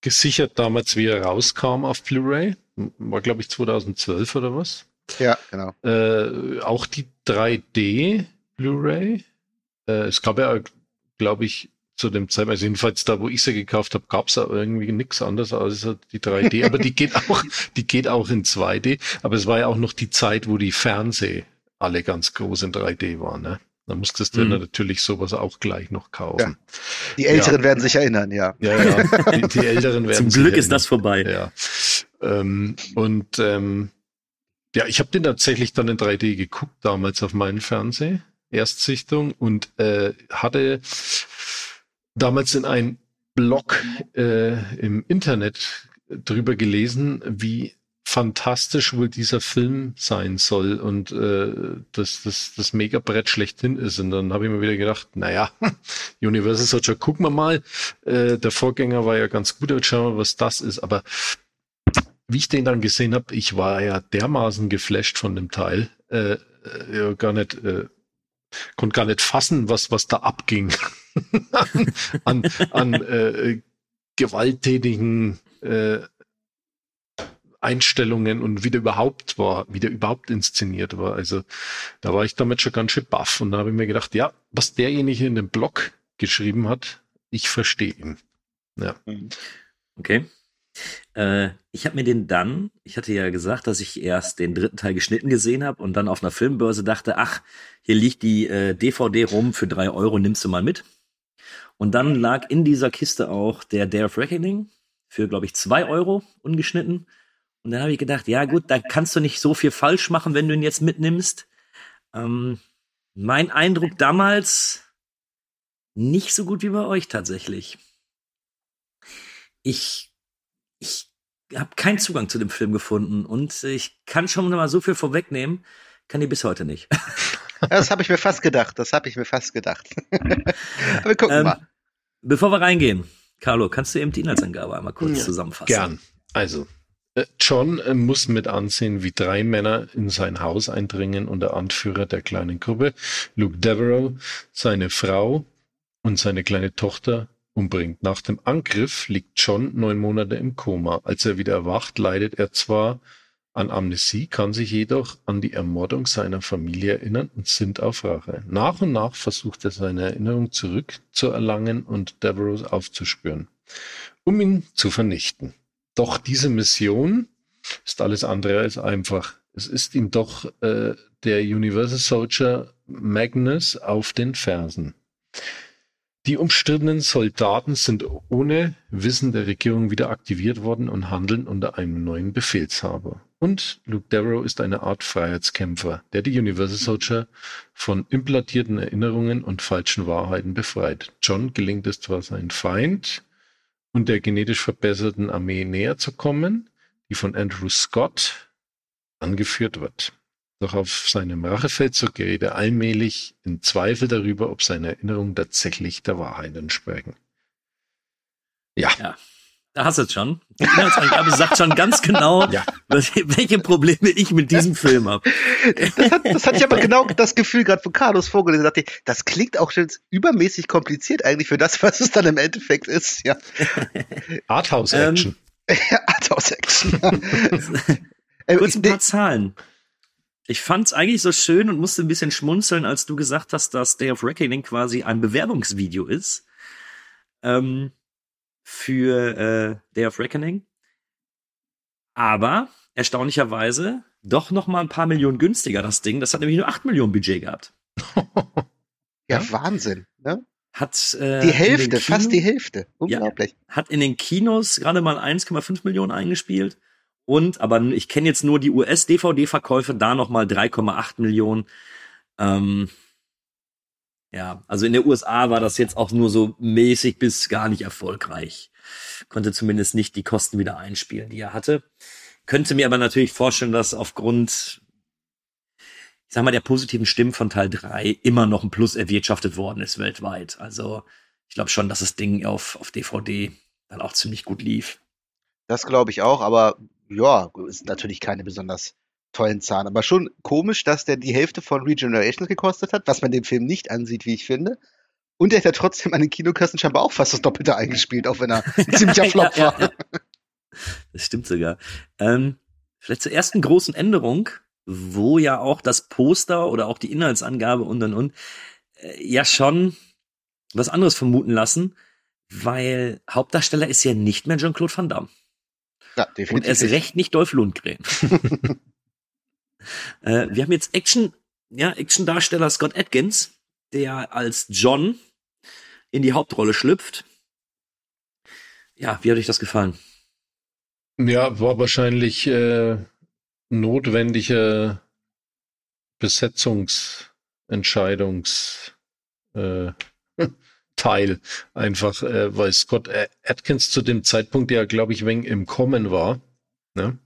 gesichert damals, wie er rauskam auf Blu-ray. War, glaube ich, 2012 oder was? Ja, genau. Äh, auch die 3D Blu-ray. Äh, es gab ja, glaube ich, zu dem Zeitpunkt, also jedenfalls da, wo ich sie gekauft habe, gab es irgendwie nichts anderes als die 3D. Aber die geht auch, die geht auch in 2D. Aber es war ja auch noch die Zeit, wo die Fernseh alle ganz groß in 3D waren. Ne? Da musstest du mhm. natürlich sowas auch gleich noch kaufen. Ja. Die Älteren ja. werden sich erinnern, ja. Ja, ja. Die, die Älteren werden Zum Glück ist das vorbei. Ja. Ähm, und ähm, ja, ich habe den tatsächlich dann in 3D geguckt, damals auf meinen Fernseher, Erstsichtung, und äh, hatte damals in einem Blog äh, im Internet drüber gelesen, wie fantastisch wohl dieser Film sein soll und äh, das, das, das Megabrett schlechthin ist. Und dann habe ich mir wieder gedacht, naja, Universal Soldier, gucken wir mal. Äh, der Vorgänger war ja ganz gut, jetzt schauen wir, was das ist. Aber wie ich den dann gesehen habe, ich war ja dermaßen geflasht von dem Teil, äh, äh, ja, gar nicht, äh, konnte gar nicht fassen, was, was da abging an, an, äh, gewalttätigen äh, Einstellungen und wie der überhaupt war, wie der überhaupt inszeniert war. Also da war ich damit schon ganz schön baff und da habe ich mir gedacht, ja, was derjenige in dem Blog geschrieben hat, ich verstehe ihn. Ja. Mhm. Okay. Äh, ich habe mir den dann, ich hatte ja gesagt, dass ich erst den dritten Teil geschnitten gesehen habe und dann auf einer Filmbörse dachte, ach, hier liegt die äh, DVD rum für drei Euro, nimmst du mal mit. Und dann lag in dieser Kiste auch der Day of Reckoning für, glaube ich, zwei Euro ungeschnitten. Und dann habe ich gedacht, ja gut, da kannst du nicht so viel falsch machen, wenn du ihn jetzt mitnimmst. Ähm, mein Eindruck damals nicht so gut wie bei euch tatsächlich. Ich, ich habe keinen Zugang zu dem Film gefunden und ich kann schon mal so viel vorwegnehmen, kann ich bis heute nicht. das habe ich mir fast gedacht. Das habe ich mir fast gedacht. Aber wir gucken ähm, mal. Bevor wir reingehen, Carlo, kannst du eben die Inhaltsangabe einmal kurz ja, zusammenfassen? Gern. Also, äh, John äh, muss mit ansehen, wie drei Männer in sein Haus eindringen und der Anführer der kleinen Gruppe, Luke Devereaux, seine Frau und seine kleine Tochter umbringt. Nach dem Angriff liegt John neun Monate im Koma. Als er wieder erwacht, leidet er zwar an Amnesie, kann sich jedoch an die Ermordung seiner Familie erinnern und sind auf Rache. Nach und nach versucht er seine Erinnerung zurückzuerlangen und Devereaux aufzuspüren, um ihn zu vernichten. Doch diese Mission ist alles andere als einfach. Es ist ihm doch äh, der Universal Soldier Magnus auf den Fersen. Die umstrittenen Soldaten sind ohne Wissen der Regierung wieder aktiviert worden und handeln unter einem neuen Befehlshaber. Und Luke Darrow ist eine Art Freiheitskämpfer, der die Universal Soldier von implantierten Erinnerungen und falschen Wahrheiten befreit. John gelingt es zwar, seinen Feind und der genetisch verbesserten Armee näher zu kommen, die von Andrew Scott angeführt wird. Doch auf seinem Rachefeldzug gerät er allmählich in Zweifel darüber, ob seine Erinnerungen tatsächlich der Wahrheit entsprechen. Ja. ja. Da hast du es schon. Die Inhaltsangabe sagt schon ganz genau, ja. welche Probleme ich mit diesem Film habe. Das, hat, das hatte ich aber genau das Gefühl gerade von Carlos vorgelesen. Dachte ich, das klingt auch schon übermäßig kompliziert eigentlich für das, was es dann im Endeffekt ist. Ja. Arthouse-Action. Ähm, Arthouse-Action. Kurz ein paar Zahlen. Ich fand's eigentlich so schön und musste ein bisschen schmunzeln, als du gesagt hast, dass Day of Reckoning quasi ein Bewerbungsvideo ist. Ähm, für äh, Day of Reckoning. Aber erstaunlicherweise doch noch mal ein paar Millionen günstiger das Ding. Das hat nämlich nur 8 Millionen Budget gehabt. ja, ja, Wahnsinn. Ne? Hat äh, die Hälfte, fast die Hälfte. Unglaublich. Ja, hat in den Kinos gerade mal 1,5 Millionen eingespielt. Und, aber ich kenne jetzt nur die US-DVD-Verkäufe, da noch mal 3,8 Millionen. Ähm, ja, also in der USA war das jetzt auch nur so mäßig bis gar nicht erfolgreich. Konnte zumindest nicht die Kosten wieder einspielen, die er hatte. Könnte mir aber natürlich vorstellen, dass aufgrund, ich sag mal, der positiven Stimmen von Teil 3 immer noch ein Plus erwirtschaftet worden ist weltweit. Also ich glaube schon, dass das Ding auf, auf DVD dann auch ziemlich gut lief. Das glaube ich auch, aber ja, ist natürlich keine besonders tollen Zahn. Aber schon komisch, dass der die Hälfte von Regenerations gekostet hat, was man dem Film nicht ansieht, wie ich finde. Und er hat ja trotzdem an den Kinokassen scheinbar auch fast das Doppelte eingespielt, auch wenn er ein ziemlicher Flop war. Ja, ja. Das stimmt sogar. Ähm, vielleicht zur ersten großen Änderung, wo ja auch das Poster oder auch die Inhaltsangabe und und und äh, ja schon was anderes vermuten lassen, weil Hauptdarsteller ist ja nicht mehr Jean-Claude Van Damme. Ja, definitiv. Und erst recht nicht Dolph Lundgren. äh, wir haben jetzt Action, ja, Action-Darsteller Scott Atkins, der als John in die Hauptrolle schlüpft. Ja, wie hat euch das gefallen? Ja, war wahrscheinlich äh, notwendige Besetzungsentscheidungs äh, Teil einfach, äh, weil Scott Atkins zu dem Zeitpunkt ja, glaube ich, wenn im Kommen war, ne?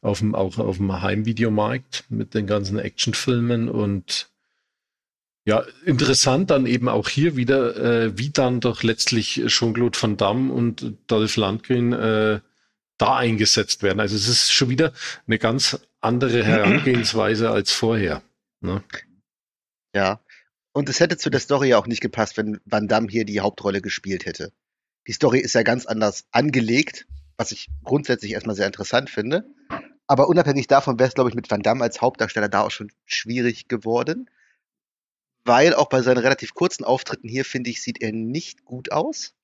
auf dem, auch auf dem Heimvideomarkt mit den ganzen Actionfilmen und ja, interessant dann eben auch hier wieder, äh, wie dann doch letztlich Jean-Claude Van Damme und Dolph Lundgren äh, da eingesetzt werden. Also es ist schon wieder eine ganz andere Herangehensweise als vorher. Ne? Ja. Und es hätte zu der Story ja auch nicht gepasst, wenn Van Damme hier die Hauptrolle gespielt hätte. Die Story ist ja ganz anders angelegt, was ich grundsätzlich erstmal sehr interessant finde. Aber unabhängig davon wäre es, glaube ich, mit Van Damme als Hauptdarsteller da auch schon schwierig geworden. Weil auch bei seinen relativ kurzen Auftritten hier, finde ich, sieht er nicht gut aus.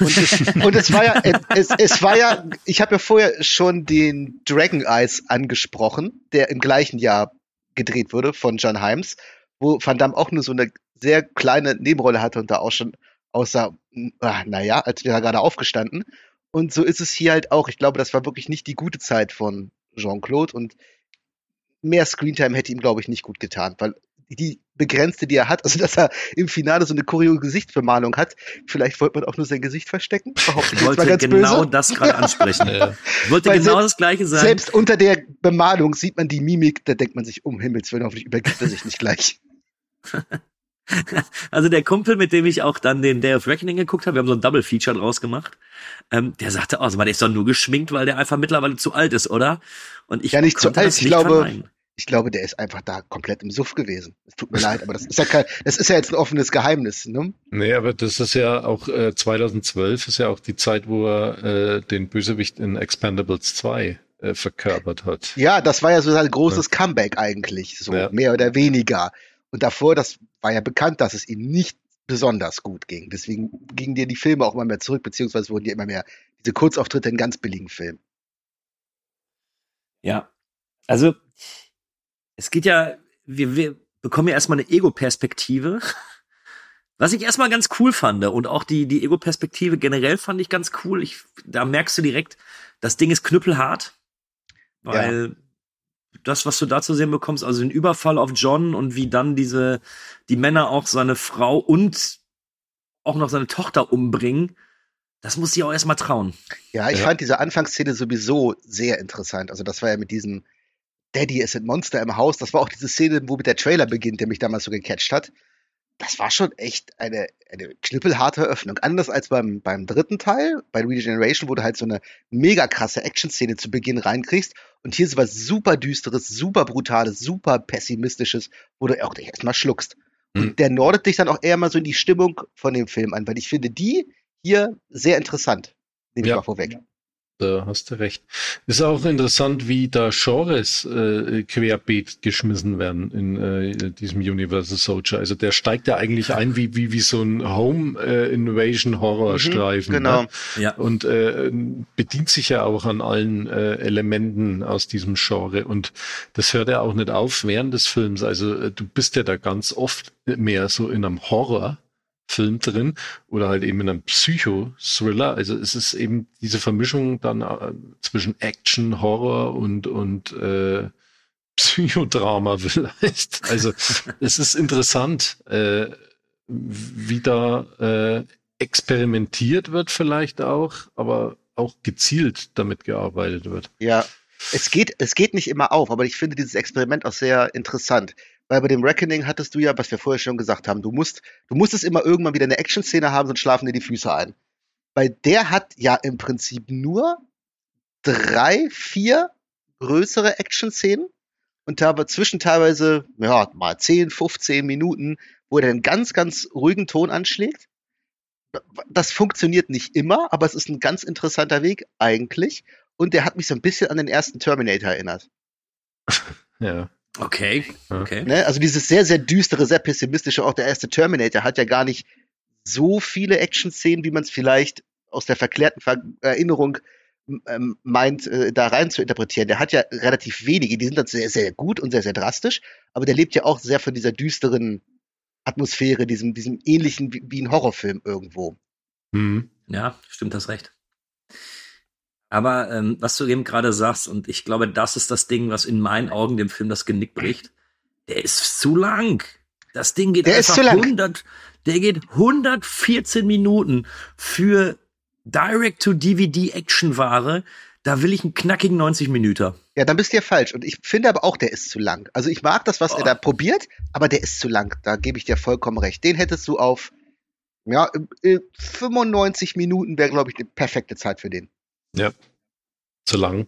Und es, und es war ja, es, es war ja, ich habe ja vorher schon den Dragon Eyes angesprochen, der im gleichen Jahr gedreht wurde von John Himes, wo Van Damme auch nur so eine sehr kleine Nebenrolle hatte und da auch schon aussah, ah, naja, als wäre er gerade aufgestanden. Und so ist es hier halt auch. Ich glaube, das war wirklich nicht die gute Zeit von Jean-Claude und mehr Screentime hätte ihm, glaube ich, nicht gut getan, weil die begrenzte, die er hat, also dass er im Finale so eine choreo Gesichtsbemalung hat, vielleicht wollte man auch nur sein Gesicht verstecken. Ich wollte genau böse. das gerade ansprechen. Ich wollte Weil genau selbst, das Gleiche sagen. Selbst unter der Bemalung sieht man die Mimik, da denkt man sich, um Himmels Willen, hoffentlich übergibt er sich nicht gleich. Also der Kumpel, mit dem ich auch dann den Day of Reckoning geguckt habe, wir haben so ein Double Feature draus gemacht, ähm, der sagte, oh, also der ist doch nur geschminkt, weil der einfach mittlerweile zu alt ist, oder? Und ich ja nicht zu alt, ich glaube, vermeiden ich glaube, der ist einfach da komplett im Suff gewesen. Es tut mir leid, aber das ist ja kein, das ist ja jetzt ein offenes Geheimnis, ne? Nee, aber das ist ja auch äh, 2012 ist ja auch die Zeit, wo er äh, den Bösewicht in Expendables 2 äh, verkörpert hat. Ja, das war ja so sein großes ja. Comeback eigentlich, so ja. mehr oder weniger. Und davor, das war ja bekannt, dass es ihm nicht besonders gut ging. Deswegen gingen dir die Filme auch immer mehr zurück, beziehungsweise wurden dir immer mehr diese Kurzauftritte in ganz billigen Filmen. Ja, also es geht ja, wir, wir bekommen ja erstmal eine Ego-Perspektive. Was ich erstmal ganz cool fand und auch die, die Ego-Perspektive generell fand ich ganz cool. Ich, da merkst du direkt, das Ding ist knüppelhart, weil ja. Das, was du da zu sehen bekommst, also den Überfall auf John und wie dann diese, die Männer auch seine Frau und auch noch seine Tochter umbringen, das muss sie auch erstmal trauen. Ja, ich ja. fand diese Anfangsszene sowieso sehr interessant. Also das war ja mit diesem, Daddy, es sind Monster im Haus. Das war auch diese Szene, wo mit der Trailer beginnt, der mich damals so gecatcht hat. Das war schon echt eine, eine knüppelharte Eröffnung. Anders als beim, beim dritten Teil, bei Regeneration, wo du halt so eine mega krasse Action-Szene zu Beginn reinkriegst. Und hier ist was super düsteres, super brutales, super pessimistisches, wo du auch dich erstmal schluckst. Und mhm. der nordet dich dann auch eher mal so in die Stimmung von dem Film an, weil ich finde die hier sehr interessant. Nehme ich ja. mal vorweg da hast du recht. Ist auch interessant, wie da Genres äh, querbeet geschmissen werden in äh, diesem Universal Soldier. Also der steigt ja eigentlich ein wie, wie, wie so ein Home äh, Invasion Horrorstreifen. Mhm, genau. Ne? Ja. Und äh, bedient sich ja auch an allen äh, Elementen aus diesem Genre. Und das hört ja auch nicht auf während des Films. Also äh, du bist ja da ganz oft mehr so in einem Horror Film drin oder halt eben in einem Psycho-Thriller. Also es ist eben diese Vermischung dann äh, zwischen Action, Horror und, und äh, Psychodrama vielleicht. Also es ist interessant, äh, wie da äh, experimentiert wird vielleicht auch, aber auch gezielt damit gearbeitet wird. Ja, es geht, es geht nicht immer auf, aber ich finde dieses Experiment auch sehr interessant. Weil bei dem Reckoning hattest du ja, was wir vorher schon gesagt haben, du musst, du musstest immer irgendwann wieder eine Action-Szene haben, sonst schlafen dir die Füße ein. Weil der hat ja im Prinzip nur drei, vier größere Action-Szenen. und habe zwischen teilweise, ja, mal 10, 15 Minuten, wo er einen ganz, ganz ruhigen Ton anschlägt. Das funktioniert nicht immer, aber es ist ein ganz interessanter Weg eigentlich. Und der hat mich so ein bisschen an den ersten Terminator erinnert. Ja. Okay, okay. Ne? Also dieses sehr, sehr düstere, sehr pessimistische, auch der erste Terminator hat ja gar nicht so viele Action-Szenen, wie man es vielleicht aus der verklärten Ver Erinnerung ähm, meint, äh, da rein zu interpretieren. Der hat ja relativ wenige, die sind dann sehr, sehr gut und sehr, sehr drastisch, aber der lebt ja auch sehr von dieser düsteren Atmosphäre, diesem, diesem ähnlichen wie, wie ein Horrorfilm irgendwo. Mhm. Ja, stimmt das recht. Aber ähm, was du eben gerade sagst, und ich glaube, das ist das Ding, was in meinen Augen dem Film das Genick bricht. Der ist zu lang. Das Ding geht der einfach 100, der geht 114 Minuten für Direct-to-DVD-Action-Ware. Da will ich einen knackigen 90 Minuten. Ja, dann bist du ja falsch. Und ich finde aber auch, der ist zu lang. Also ich mag das, was oh. er da probiert, aber der ist zu lang. Da gebe ich dir vollkommen recht. Den hättest du auf, ja, 95 Minuten wäre, glaube ich, die perfekte Zeit für den. Ja, zu lang.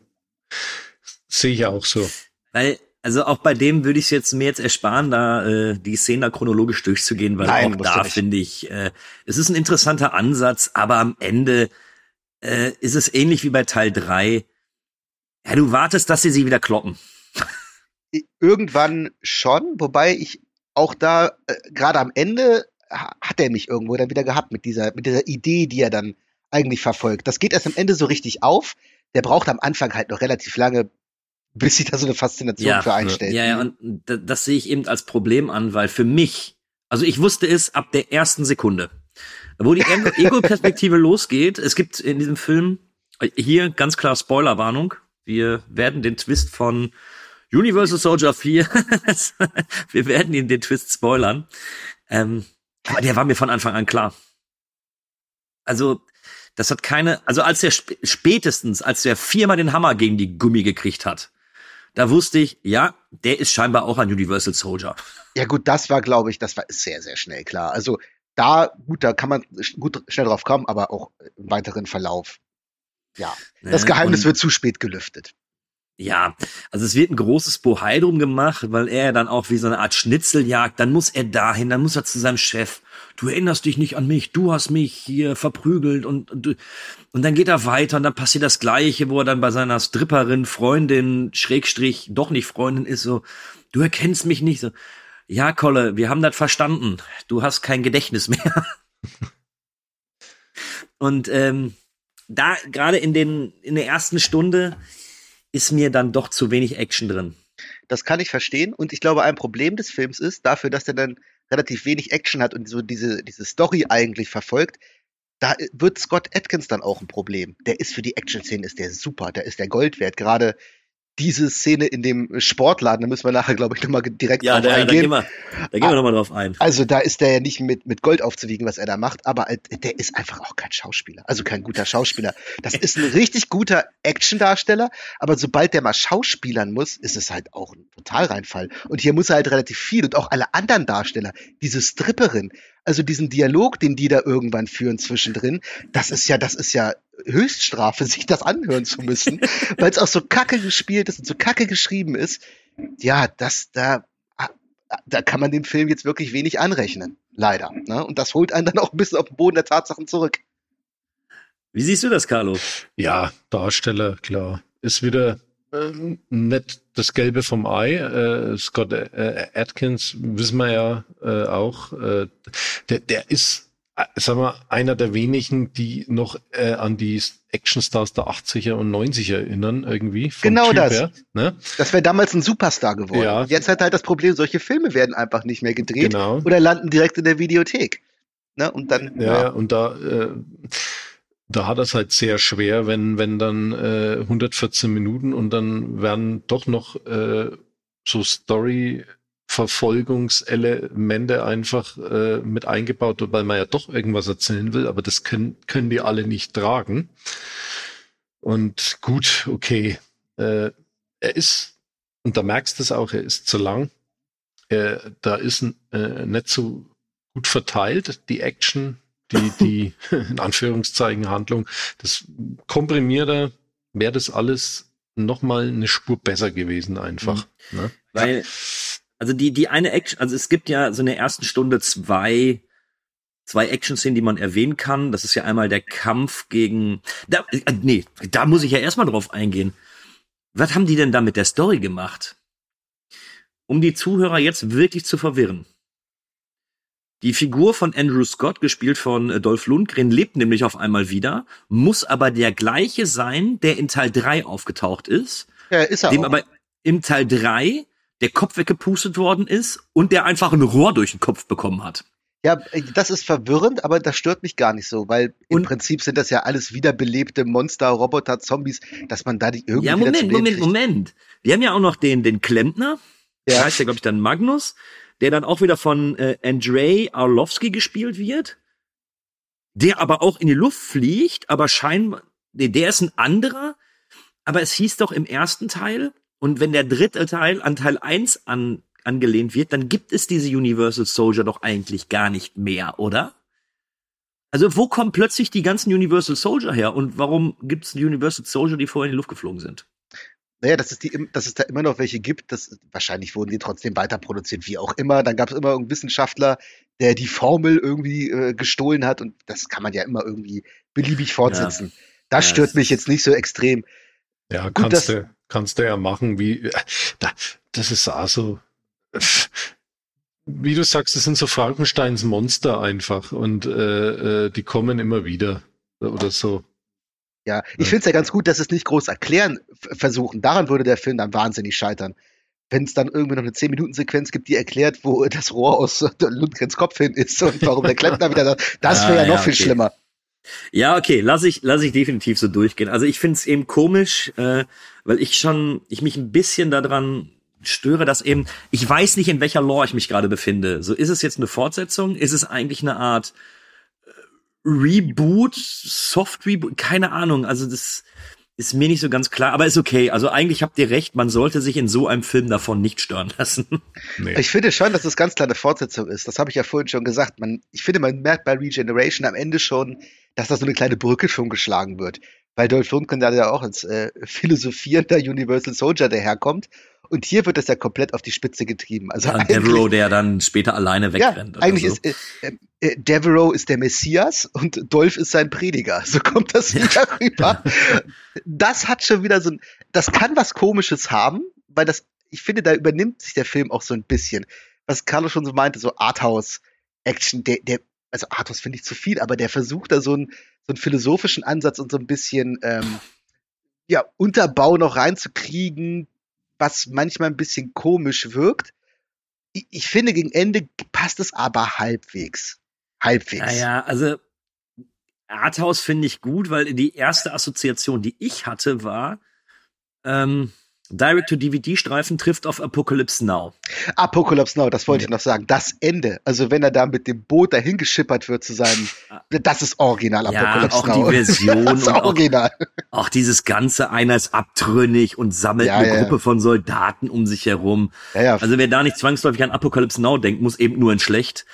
Sehe ich auch so. Weil, also auch bei dem würde ich es jetzt mir jetzt ersparen, da äh, die Szene da chronologisch durchzugehen, weil Nein, auch da finde ich, äh, es ist ein interessanter Ansatz, aber am Ende äh, ist es ähnlich wie bei Teil 3. Ja, du wartest, dass sie sie wieder kloppen. Irgendwann schon, wobei ich auch da, äh, gerade am Ende, hat er mich irgendwo dann wieder gehabt mit dieser, mit dieser Idee, die er dann eigentlich verfolgt. Das geht erst am Ende so richtig auf. Der braucht am Anfang halt noch relativ lange, bis sich da so eine Faszination ja, für einstellt. Ja, ja, und das, sehe ich eben als Problem an, weil für mich, also ich wusste es ab der ersten Sekunde, wo die Ego-Perspektive losgeht. Es gibt in diesem Film hier ganz klar Spoilerwarnung. Wir werden den Twist von Universal Soldier 4, wir werden ihn den Twist spoilern. Ähm, aber der war mir von Anfang an klar. Also das hat keine, also als der spätestens, als der viermal den Hammer gegen die Gummi gekriegt hat, da wusste ich, ja, der ist scheinbar auch ein Universal Soldier. Ja gut, das war, glaube ich, das war sehr, sehr schnell klar. Also da, gut, da kann man gut schnell drauf kommen, aber auch im weiteren Verlauf. Ja, das Geheimnis wird zu spät gelüftet. Ja, also es wird ein großes Bohai drum gemacht, weil er dann auch wie so eine Art Schnitzeljagd, dann muss er dahin, dann muss er zu seinem Chef. Du erinnerst dich nicht an mich, du hast mich hier verprügelt und, und, und dann geht er weiter und dann passiert das Gleiche, wo er dann bei seiner Stripperin, Freundin, Schrägstrich, doch nicht Freundin ist, so, du erkennst mich nicht, so, ja, Kolle, wir haben das verstanden, du hast kein Gedächtnis mehr. und ähm, da gerade in den in der ersten Stunde ist mir dann doch zu wenig Action drin. Das kann ich verstehen. Und ich glaube, ein Problem des Films ist, dafür, dass er dann relativ wenig Action hat und so diese, diese Story eigentlich verfolgt, da wird Scott Atkins dann auch ein Problem. Der ist für die Action-Szene ist der super, der ist der Gold wert. Gerade diese Szene in dem Sportladen, da müssen wir nachher, glaube ich, nochmal direkt ja, drauf da, eingehen. Da gehen wir, da gehen wir nochmal drauf ein. Also da ist der ja nicht mit, mit Gold aufzuwiegen, was er da macht, aber der ist einfach auch kein Schauspieler. Also kein guter Schauspieler. Das ist ein richtig guter Actiondarsteller, aber sobald der mal schauspielern muss, ist es halt auch ein Totalreinfall. Und hier muss er halt relativ viel und auch alle anderen Darsteller, diese Stripperin, also diesen Dialog, den die da irgendwann führen zwischendrin, das ist ja, das ist ja Höchststrafe, sich das anhören zu müssen, weil es auch so kacke gespielt ist und so kacke geschrieben ist. Ja, das, da, da kann man dem Film jetzt wirklich wenig anrechnen. Leider. Ne? Und das holt einen dann auch ein bisschen auf den Boden der Tatsachen zurück. Wie siehst du das, Carlo? Ja, Darsteller, klar. Ist wieder äh, nicht das Gelbe vom Ei. Äh, Scott äh, Atkins, wissen wir ja äh, auch, äh, der, der ist äh, sag mal, einer der wenigen, die noch äh, an die Actionstars der 80er und 90er erinnern, irgendwie. Genau typ das. Her, ne? Das wäre damals ein Superstar geworden. Ja. Jetzt hat halt das Problem, solche Filme werden einfach nicht mehr gedreht genau. oder landen direkt in der Videothek. Ne? Und dann. Ja, ja. und da, äh, da hat es halt sehr schwer, wenn, wenn dann äh, 114 Minuten und dann werden doch noch äh, so Story Verfolgungselemente einfach äh, mit eingebaut, weil man ja doch irgendwas erzählen will, aber das können, können die alle nicht tragen. Und gut, okay. Äh, er ist, und da merkst du es auch, er ist zu lang. Äh, da ist äh, nicht so gut verteilt, die Action, die, die in Anführungszeichen Handlung. Das komprimiert er, wäre das alles noch mal eine Spur besser gewesen einfach. Mhm. Ne? Weil, also die, die eine Action, also es gibt ja so in der ersten Stunde zwei, zwei Action-Szenen, die man erwähnen kann. Das ist ja einmal der Kampf gegen, da, äh, nee, da muss ich ja erstmal drauf eingehen. Was haben die denn da mit der Story gemacht? Um die Zuhörer jetzt wirklich zu verwirren. Die Figur von Andrew Scott, gespielt von äh, Dolph Lundgren, lebt nämlich auf einmal wieder, muss aber der gleiche sein, der in Teil 3 aufgetaucht ist. Ja, ist er dem auch. aber im Teil 3 der Kopf weggepustet worden ist und der einfach ein Rohr durch den Kopf bekommen hat. Ja, äh, das ist verwirrend, aber das stört mich gar nicht so, weil im Und- Prinzip sind das ja alles wiederbelebte Monster, Roboter, Zombies, dass man da die irgendwie Ja, Moment, Moment. Moment. Wir haben ja auch noch den, den Klempner. Der Ja. heißt ja, glaube ich, dann Magnus, der dann auch wieder von äh, Andrei Arlovski gespielt wird. Der aber auch in die Luft fliegt, aber scheinbar, nee, der ist ein anderer. Aber es hieß doch im ersten Teil, und wenn der dritte Teil an Teil 1 an, angelehnt wird, dann gibt es diese Universal Soldier doch eigentlich gar nicht mehr, oder? Also wo kommen plötzlich die ganzen Universal Soldier her und warum gibt es Universal Soldier, die vorher in die Luft geflogen sind? Naja, dass es, die, dass es da immer noch welche gibt, das, wahrscheinlich wurden die trotzdem weiter produziert, wie auch immer. Dann gab es immer irgendeinen Wissenschaftler, der die Formel irgendwie äh, gestohlen hat und das kann man ja immer irgendwie beliebig fortsetzen. Das Ja, stört mich jetzt nicht so extrem. Ja, Gut, kannst du, kannst du ja machen, wie, da, das ist auch so, wie du sagst, das sind so Frankensteins Monster einfach und äh, äh, die kommen immer wieder oder so. Ja, ich finde es ja ganz gut, dass es nicht groß erklären versuchen. Daran würde der Film dann wahnsinnig scheitern. Wenn es dann irgendwie noch eine 10-Minuten-Sequenz gibt, die erklärt, wo das Rohr aus Lundgrens Kopf hin ist und warum der Klempner wieder da, das wäre ja Ah, noch ja, viel okay. schlimmer. Ja, okay, lass ich, lass ich definitiv so durchgehen. Also ich find's eben komisch, äh, weil ich schon, ich mich ein bisschen daran störe, dass eben, ich weiß nicht, in welcher Lore ich mich gerade befinde. So, ist es jetzt eine Fortsetzung? Ist es eigentlich eine Art äh, Reboot, Soft Reboot? Keine Ahnung. Also das ist mir nicht so ganz klar, aber ist okay. Also eigentlich habt ihr recht, man sollte sich in so einem Film davon nicht stören lassen. Nee. Ich finde schon, dass es ganz klar eine Fortsetzung ist. Das habe ich ja vorhin schon gesagt. Man, ich finde, man merkt bei Regeneration am Ende schon, dass da so eine kleine Brücke schon geschlagen wird. Weil Dolph Lundgren da ja auch als äh, philosophierender Universal Soldier daherkommt. Und hier wird das ja komplett auf die Spitze getrieben. Also Ja, Devereaux, der dann später alleine ja, wegrennt. oder eigentlich so. ist äh, äh, Devereaux ist der Messias und Dolph ist sein Prediger. So kommt das wieder rüber. Das hat schon wieder so ein, das kann was Komisches haben, weil das, ich finde, da übernimmt sich der Film auch so ein bisschen. Was Carlo schon so meinte, so Arthouse-Action, der, der, also Arthouse finde ich zu viel, aber der versucht da so einen, so einen philosophischen Ansatz und so ein bisschen, ähm, ja, Unterbau noch reinzukriegen, was manchmal ein bisschen komisch wirkt. Ich, ich finde, gegen Ende passt es aber halbwegs. Halbwegs. Naja, also Arthouse finde ich gut, weil die erste Assoziation, die ich hatte, war ähm, Direct-to-DVD-Streifen trifft auf Apocalypse Now. Apocalypse Now, das wollte ich noch sagen. Das Ende, also wenn er da mit dem Boot dahin geschippert wird zu seinem, das ist original Ja, Apocalypse auch Now. die Version das ist und auch- original. Auch dieses ganze, einer ist abtrünnig und sammelt Ja, eine ja, ja. Gruppe von Soldaten um sich herum. Ja, ja. Also wer da nicht zwangsläufig an Apocalypse Now denkt, muss eben nur in schlecht.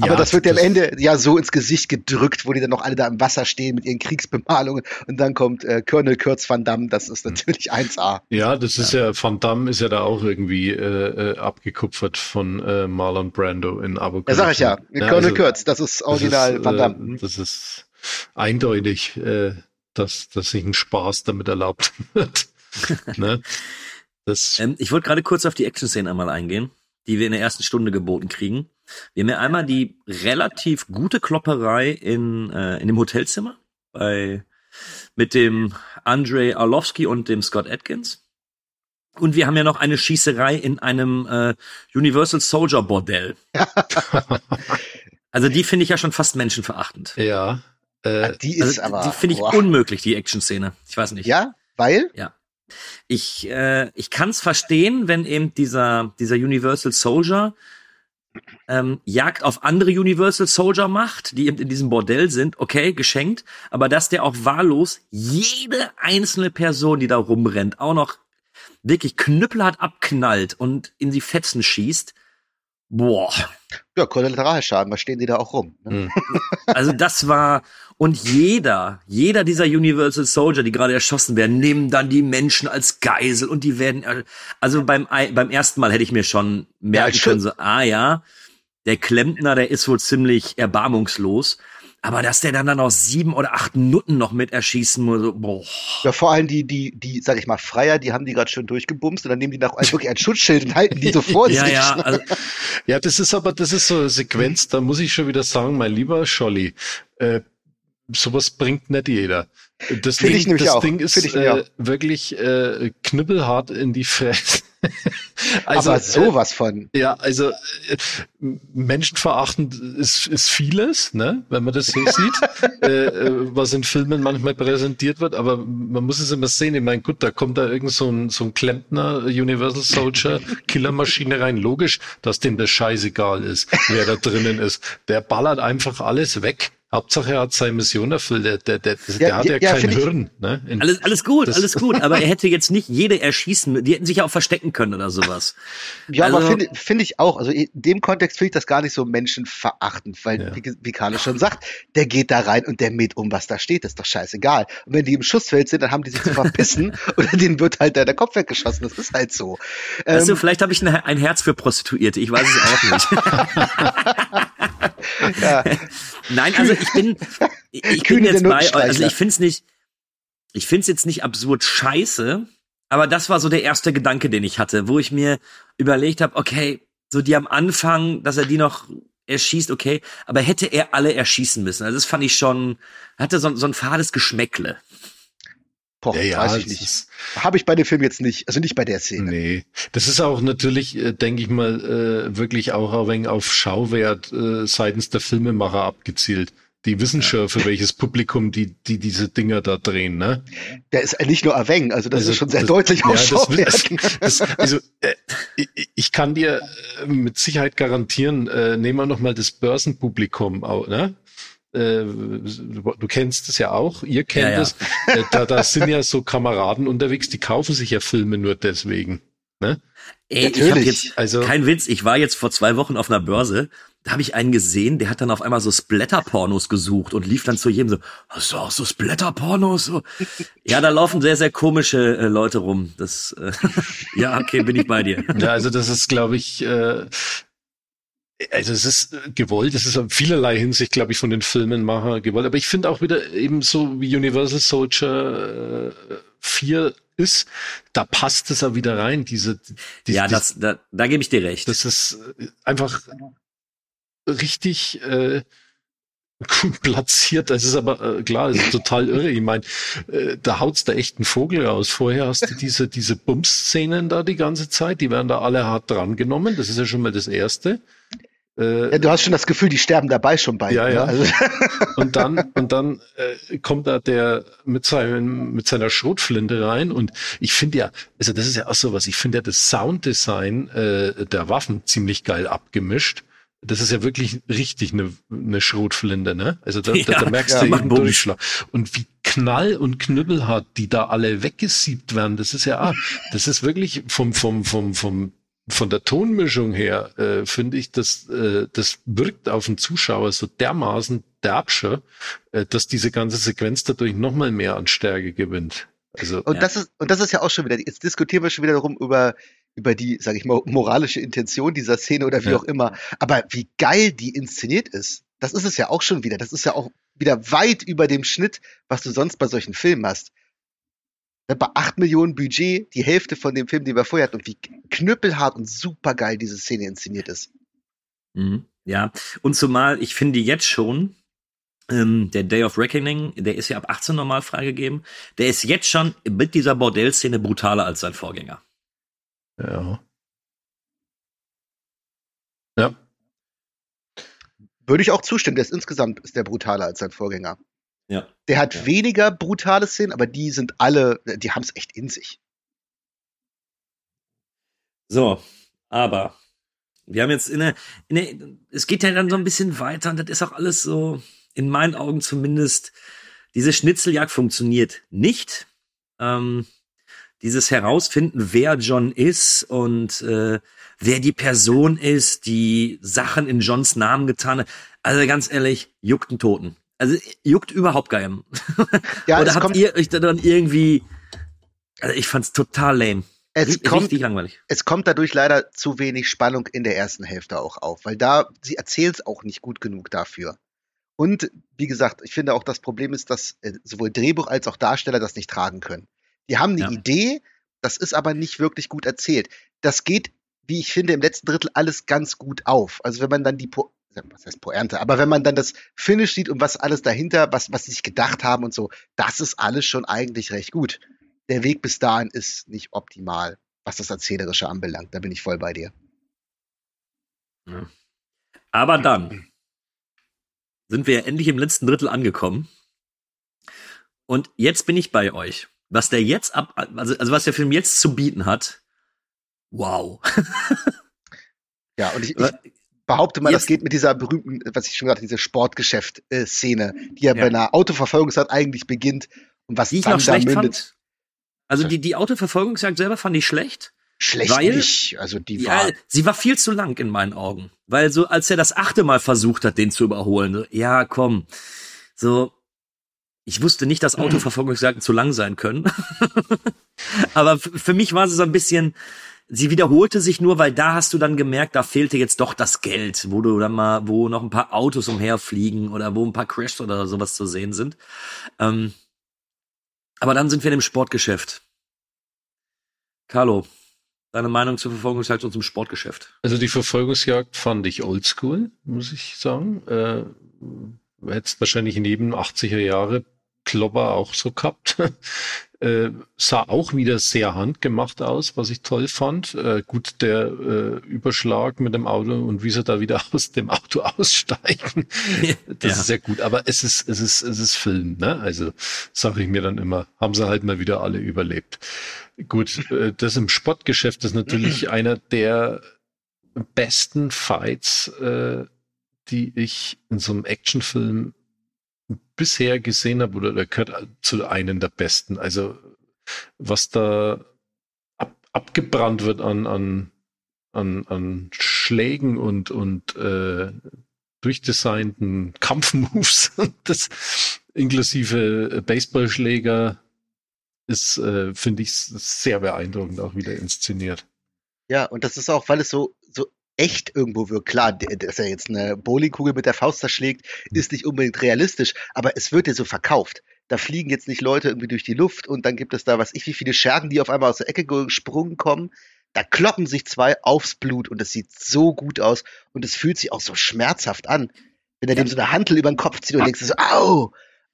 Aber das wird ja am Ende ja so ins Gesicht gedrückt, wo die dann noch alle da im Wasser stehen mit ihren Kriegsbemalungen und dann kommt äh, Colonel Kurtz van Damme, das ist natürlich 1A. Ja, das ist ja, Van Damme ist ja da auch irgendwie äh, äh, abgekupfert von äh, Marlon Brando in Apocalypse. Ja, sag ich ja. Ja, Colonel also, Kurtz, das ist original das Van ist, Damme. Äh, das ist eindeutig, äh, dass, dass sich ein Spaß damit erlaubt wird. ne? Das, Ähm, ich wollte gerade kurz auf die Action-Szenen einmal eingehen, die wir in der ersten Stunde geboten kriegen. Wir haben ja einmal die relativ gute Klopperei in, äh, in dem Hotelzimmer bei, mit dem Andre Arlovski und dem Scott Atkins. Und wir haben ja noch eine Schießerei in einem äh, Universal Soldier Bordell. also die finde ich ja schon fast menschenverachtend. ja. Äh, Die ist also, aber. die finde ich boah. unmöglich, die Action-Szene. Ich weiß nicht. Ja, weil? Ja. Ich, äh, ich kann es verstehen, wenn eben dieser, dieser Universal Soldier ähm, Jagd auf andere Universal Soldier macht, die eben in diesem Bordell sind, okay, geschenkt, aber dass der auch wahllos jede einzelne Person, die da rumrennt, auch noch wirklich knüppelhart abknallt und in die Fetzen schießt, Boah. Ja, Kollateralschaden, was stehen die da auch rum? Ne? Also das war, und jeder, jeder dieser Universal Soldier, die gerade erschossen werden, nehmen dann die Menschen als Geisel und die werden, also beim, beim ersten Mal hätte ich mir schon merken ja, können, so, ah ja, der Klempner, der ist wohl ziemlich erbarmungslos. Aber dass der dann dann noch sieben oder acht Nutten noch mit erschießen muss, so, boah. Ja, vor allem die, die, die, sag ich mal, Freier, die haben die gerade schön durchgebumst und dann nehmen die noch wirklich ein Schutzschild und halten die so vor ja, sich. Ja, also, ja, das ist aber, das ist so eine Sequenz, da muss ich schon wieder sagen, mein lieber Scholli, äh, sowas bringt nicht jeder. Das Ding, das Ding ist äh, wirklich äh, knüppelhart in die Fresse. also, Aber sowas von. Äh, ja, also äh, menschenverachtend ist, ist vieles, ne, wenn man das so sieht, äh, äh, was in Filmen manchmal präsentiert wird. Aber man muss es immer sehen. Ich meine, gut, da kommt da irgend so ein, so ein Klempner, Universal Soldier, Killermaschine rein. Logisch, dass dem das scheißegal ist, wer da drinnen ist. Der ballert einfach alles weg Hauptsache er hat seine Mission erfüllt. Der, der, der, ja, der hat ja, ja kein Hirn. Ne? In, alles, alles gut, alles gut. Aber er hätte jetzt nicht jede erschießen. Die hätten sich ja auch verstecken können oder sowas. Ja, also, aber finde find ich auch. Also in dem Kontext finde ich das gar nicht so menschenverachtend, weil, ja. wie, wie Carlo schon sagt, der geht da rein und der mäht um, was da steht. Das ist doch scheißegal. Und wenn die im Schussfeld sind, dann haben die sich zu verpissen oder denen wird halt der, der Kopf weggeschossen. Das ist halt so. Weißt ähm, du, vielleicht habe ich ein, ein Herz für Prostituierte. Ich weiß es auch nicht. ja. Nein, also ich bin, ich bin jetzt bei, also ich find's nicht, ich find's jetzt nicht absurd scheiße, aber das war so der erste Gedanke, den ich hatte, wo ich mir überlegt habe, okay, so die am Anfang, dass er die noch erschießt, okay, aber hätte er alle erschießen müssen. Also das fand ich schon, hatte so, so ein fades Geschmäckle. Boah, ja, ja, weiß ich nicht. Habe ich bei dem Film jetzt nicht, also nicht bei der Szene. Nee, das ist auch natürlich, äh, denke ich mal, äh, wirklich auch ein wenig auf Schauwert äh, seitens der Filmemacher abgezielt. Die wissen schon, für welches Publikum die, die diese Dinger da drehen, ne? Der ist nicht nur Aveng, also das also, ist schon sehr das, deutlich auf ja, Schauwert. Das, das, also, äh, ich kann dir mit Sicherheit garantieren, äh, nehmen wir noch mal das Börsenpublikum, auch, ne? Äh, du kennst es ja auch, ihr kennt ja, ja. es, äh, da, da sind ja so Kameraden unterwegs, die kaufen sich ja Filme nur deswegen. Ne? Ey, Natürlich. ich hab jetzt, also kein Witz, ich war jetzt vor zwei Wochen auf einer Börse, da habe ich einen gesehen, der hat dann auf einmal so Splatter-Pornos gesucht und lief dann zu jedem so, hast du auch so Splatter-Pornos? So. Ja, da laufen sehr, sehr komische äh, Leute rum. Das, äh, ja, okay, bin ich bei dir. Ja, also das ist, glaube ich, äh, also es ist äh, gewollt, es ist in vielerlei Hinsicht, glaube ich, von den Filmenmacher gewollt. Aber ich finde auch wieder eben so wie Universal Soldier äh, 4 ist, da passt es auch wieder rein, diese, diese Ja, das, da, da gebe ich dir recht. Das ist äh, einfach richtig äh, gut platziert. Das ist aber äh, klar, das ist total irre. Ich meine, äh, da haut's da echt einen Vogel raus. Vorher hast du diese, diese Bums-Szenen da die ganze Zeit, die werden da alle hart drangenommen. Das ist ja schon mal das Erste. Äh, ja, du hast schon das Gefühl, die sterben dabei schon bei. Ja, ja. Ne? Also. Und dann, und dann äh, kommt da der mit, seinem, mit seiner Schrotflinte rein. Und ich finde ja, also das ist ja auch so was, ich finde ja das Sounddesign äh, der Waffen ziemlich geil abgemischt. Das ist ja wirklich richtig eine, eine Schrotflinte, ne? Also da, ja, da, da merkst ja, du eben Durchschlag. Und wie knall und knüppelhart die da alle weggesiebt werden, das ist ja, ah, das ist wirklich vom, vom, vom, vom von der Tonmischung her äh, finde ich, dass äh, das wirkt auf den Zuschauer so dermaßen derbscher, äh, dass diese ganze Sequenz dadurch nochmal mehr an Stärke gewinnt. Also, und ja. das ist und das ist ja auch schon wieder. Jetzt diskutieren wir schon wieder darum über über die, sage ich mal, moralische Intention dieser Szene oder wie ja. auch immer. Aber wie geil die inszeniert ist, das ist es ja auch schon wieder. Das ist ja auch wieder weit über dem Schnitt, was du sonst bei solchen Filmen hast. Ne, bei 8 Millionen Budget, die Hälfte von dem Film, den wir vorher hatten, und wie knüppelhart und supergeil diese Szene inszeniert ist. Mhm. Ja, und zumal, ich finde jetzt schon, ähm, der Day of Reckoning, der ist ja ab 18 normal freigegeben, der ist jetzt schon mit dieser Bordellszene brutaler als sein Vorgänger. Ja. Ja. Würde ich auch zustimmen, der ist insgesamt ist der brutaler als sein Vorgänger. Ja. Der hat ja. weniger brutale Szenen, aber die sind alle, die haben es echt in sich. So, aber wir haben jetzt in der, in der, es geht ja dann so ein bisschen weiter und das ist auch alles so, in meinen Augen zumindest, diese Schnitzeljagd funktioniert nicht. Ähm, dieses Herausfinden, wer John ist und äh, wer die Person ist, die Sachen in Johns Namen getan hat. Also ganz ehrlich, juckt einen Toten. Also juckt überhaupt keinem. Ja, Oder habt ihr euch da dann irgendwie also ich fand's total lame. Es Richtig kommt, langweilig. Es kommt dadurch leider zu wenig Spannung in der ersten Hälfte auch auf, weil da, sie erzählt es auch nicht gut genug dafür. Und wie gesagt, ich finde auch das Problem ist, dass äh, sowohl Drehbuch als auch Darsteller das nicht tragen können. Die haben eine ja. Idee, das ist aber nicht wirklich gut erzählt. Das geht, wie ich finde, im letzten Drittel alles ganz gut auf. Also wenn man dann die po was heißt Poernte, aber wenn man dann das Finish sieht und was alles dahinter, was, was sie sich gedacht haben und so, das ist alles schon eigentlich recht gut der Weg bis dahin ist nicht optimal, was das Erzählerische anbelangt. Da bin ich voll bei dir. Ja. Aber dann sind wir ja endlich im letzten Drittel angekommen. Und jetzt bin ich bei euch. Was der jetzt ab, also, also was der Film jetzt zu bieten hat, wow. ja, und ich, ich behaupte mal, jetzt, das geht mit dieser berühmten, was ich schon gerade, diese Sportgeschäft-Szene, die ja, ja, bei einer Autoverfolgungsjagd eigentlich beginnt und was die ich noch schlecht mündet. Fand, also die, die Autoverfolgungsjagd selber fand ich schlecht. Schlecht weil, nicht. Also die war. Ja, sie war viel zu lang in meinen Augen. Weil so, als er das achte Mal versucht hat, den zu überholen, so, ja, komm. So, ich wusste nicht, dass Autoverfolgungsjagden zu lang sein können. Aber für mich war sie so ein bisschen, sie wiederholte sich nur, weil da hast du dann gemerkt, da fehlte jetzt doch das Geld, wo du dann mal, wo noch ein paar Autos umherfliegen oder wo ein paar Crashs oder sowas zu sehen sind. Ähm, aber dann sind wir in dem Sportgeschäft. Carlo, deine Meinung zur Verfolgungsjagd und zum Sportgeschäft? Also die Verfolgungsjagd fand ich oldschool, muss ich sagen. Äh, hättest wahrscheinlich in jedem 80er Jahre Klopper auch so gehabt. Äh, sah auch wieder sehr handgemacht aus, was ich toll fand. Äh, gut, der äh, Überschlag mit dem Auto und wie sie da wieder aus dem Auto aussteigen, das ja. ist sehr gut. Aber es ist, es ist, es ist Film, ne? Also sage ich mir dann immer, haben sie halt mal wieder alle überlebt. Gut, äh, das im Sportgeschäft ist natürlich einer der besten Fights, äh, die ich in so einem Actionfilm bisher gesehen habe, oder der gehört zu einem der besten. Also was da ab, abgebrannt wird an, an, an, an Schlägen und, und äh, durchdesignten Kampfmoves, das inklusive Baseballschläger, ist, äh, finde ich, sehr beeindruckend auch wieder inszeniert. Ja, und das ist auch, weil es so, so echt irgendwo wirkt. Klar, dass er jetzt eine Bowlingkugel mit der Faust zerschlägt, hm. ist nicht unbedingt realistisch, aber es wird ja so verkauft. Da fliegen jetzt nicht Leute irgendwie durch die Luft und dann gibt es da, was ich, wie viele Schergen, die auf einmal aus der Ecke gesprungen kommen. Da kloppen sich zwei aufs Blut und es sieht so gut aus und es fühlt sich auch so schmerzhaft an. Wenn er ja. dem so eine Hantel über den Kopf zieht und denkst so, au,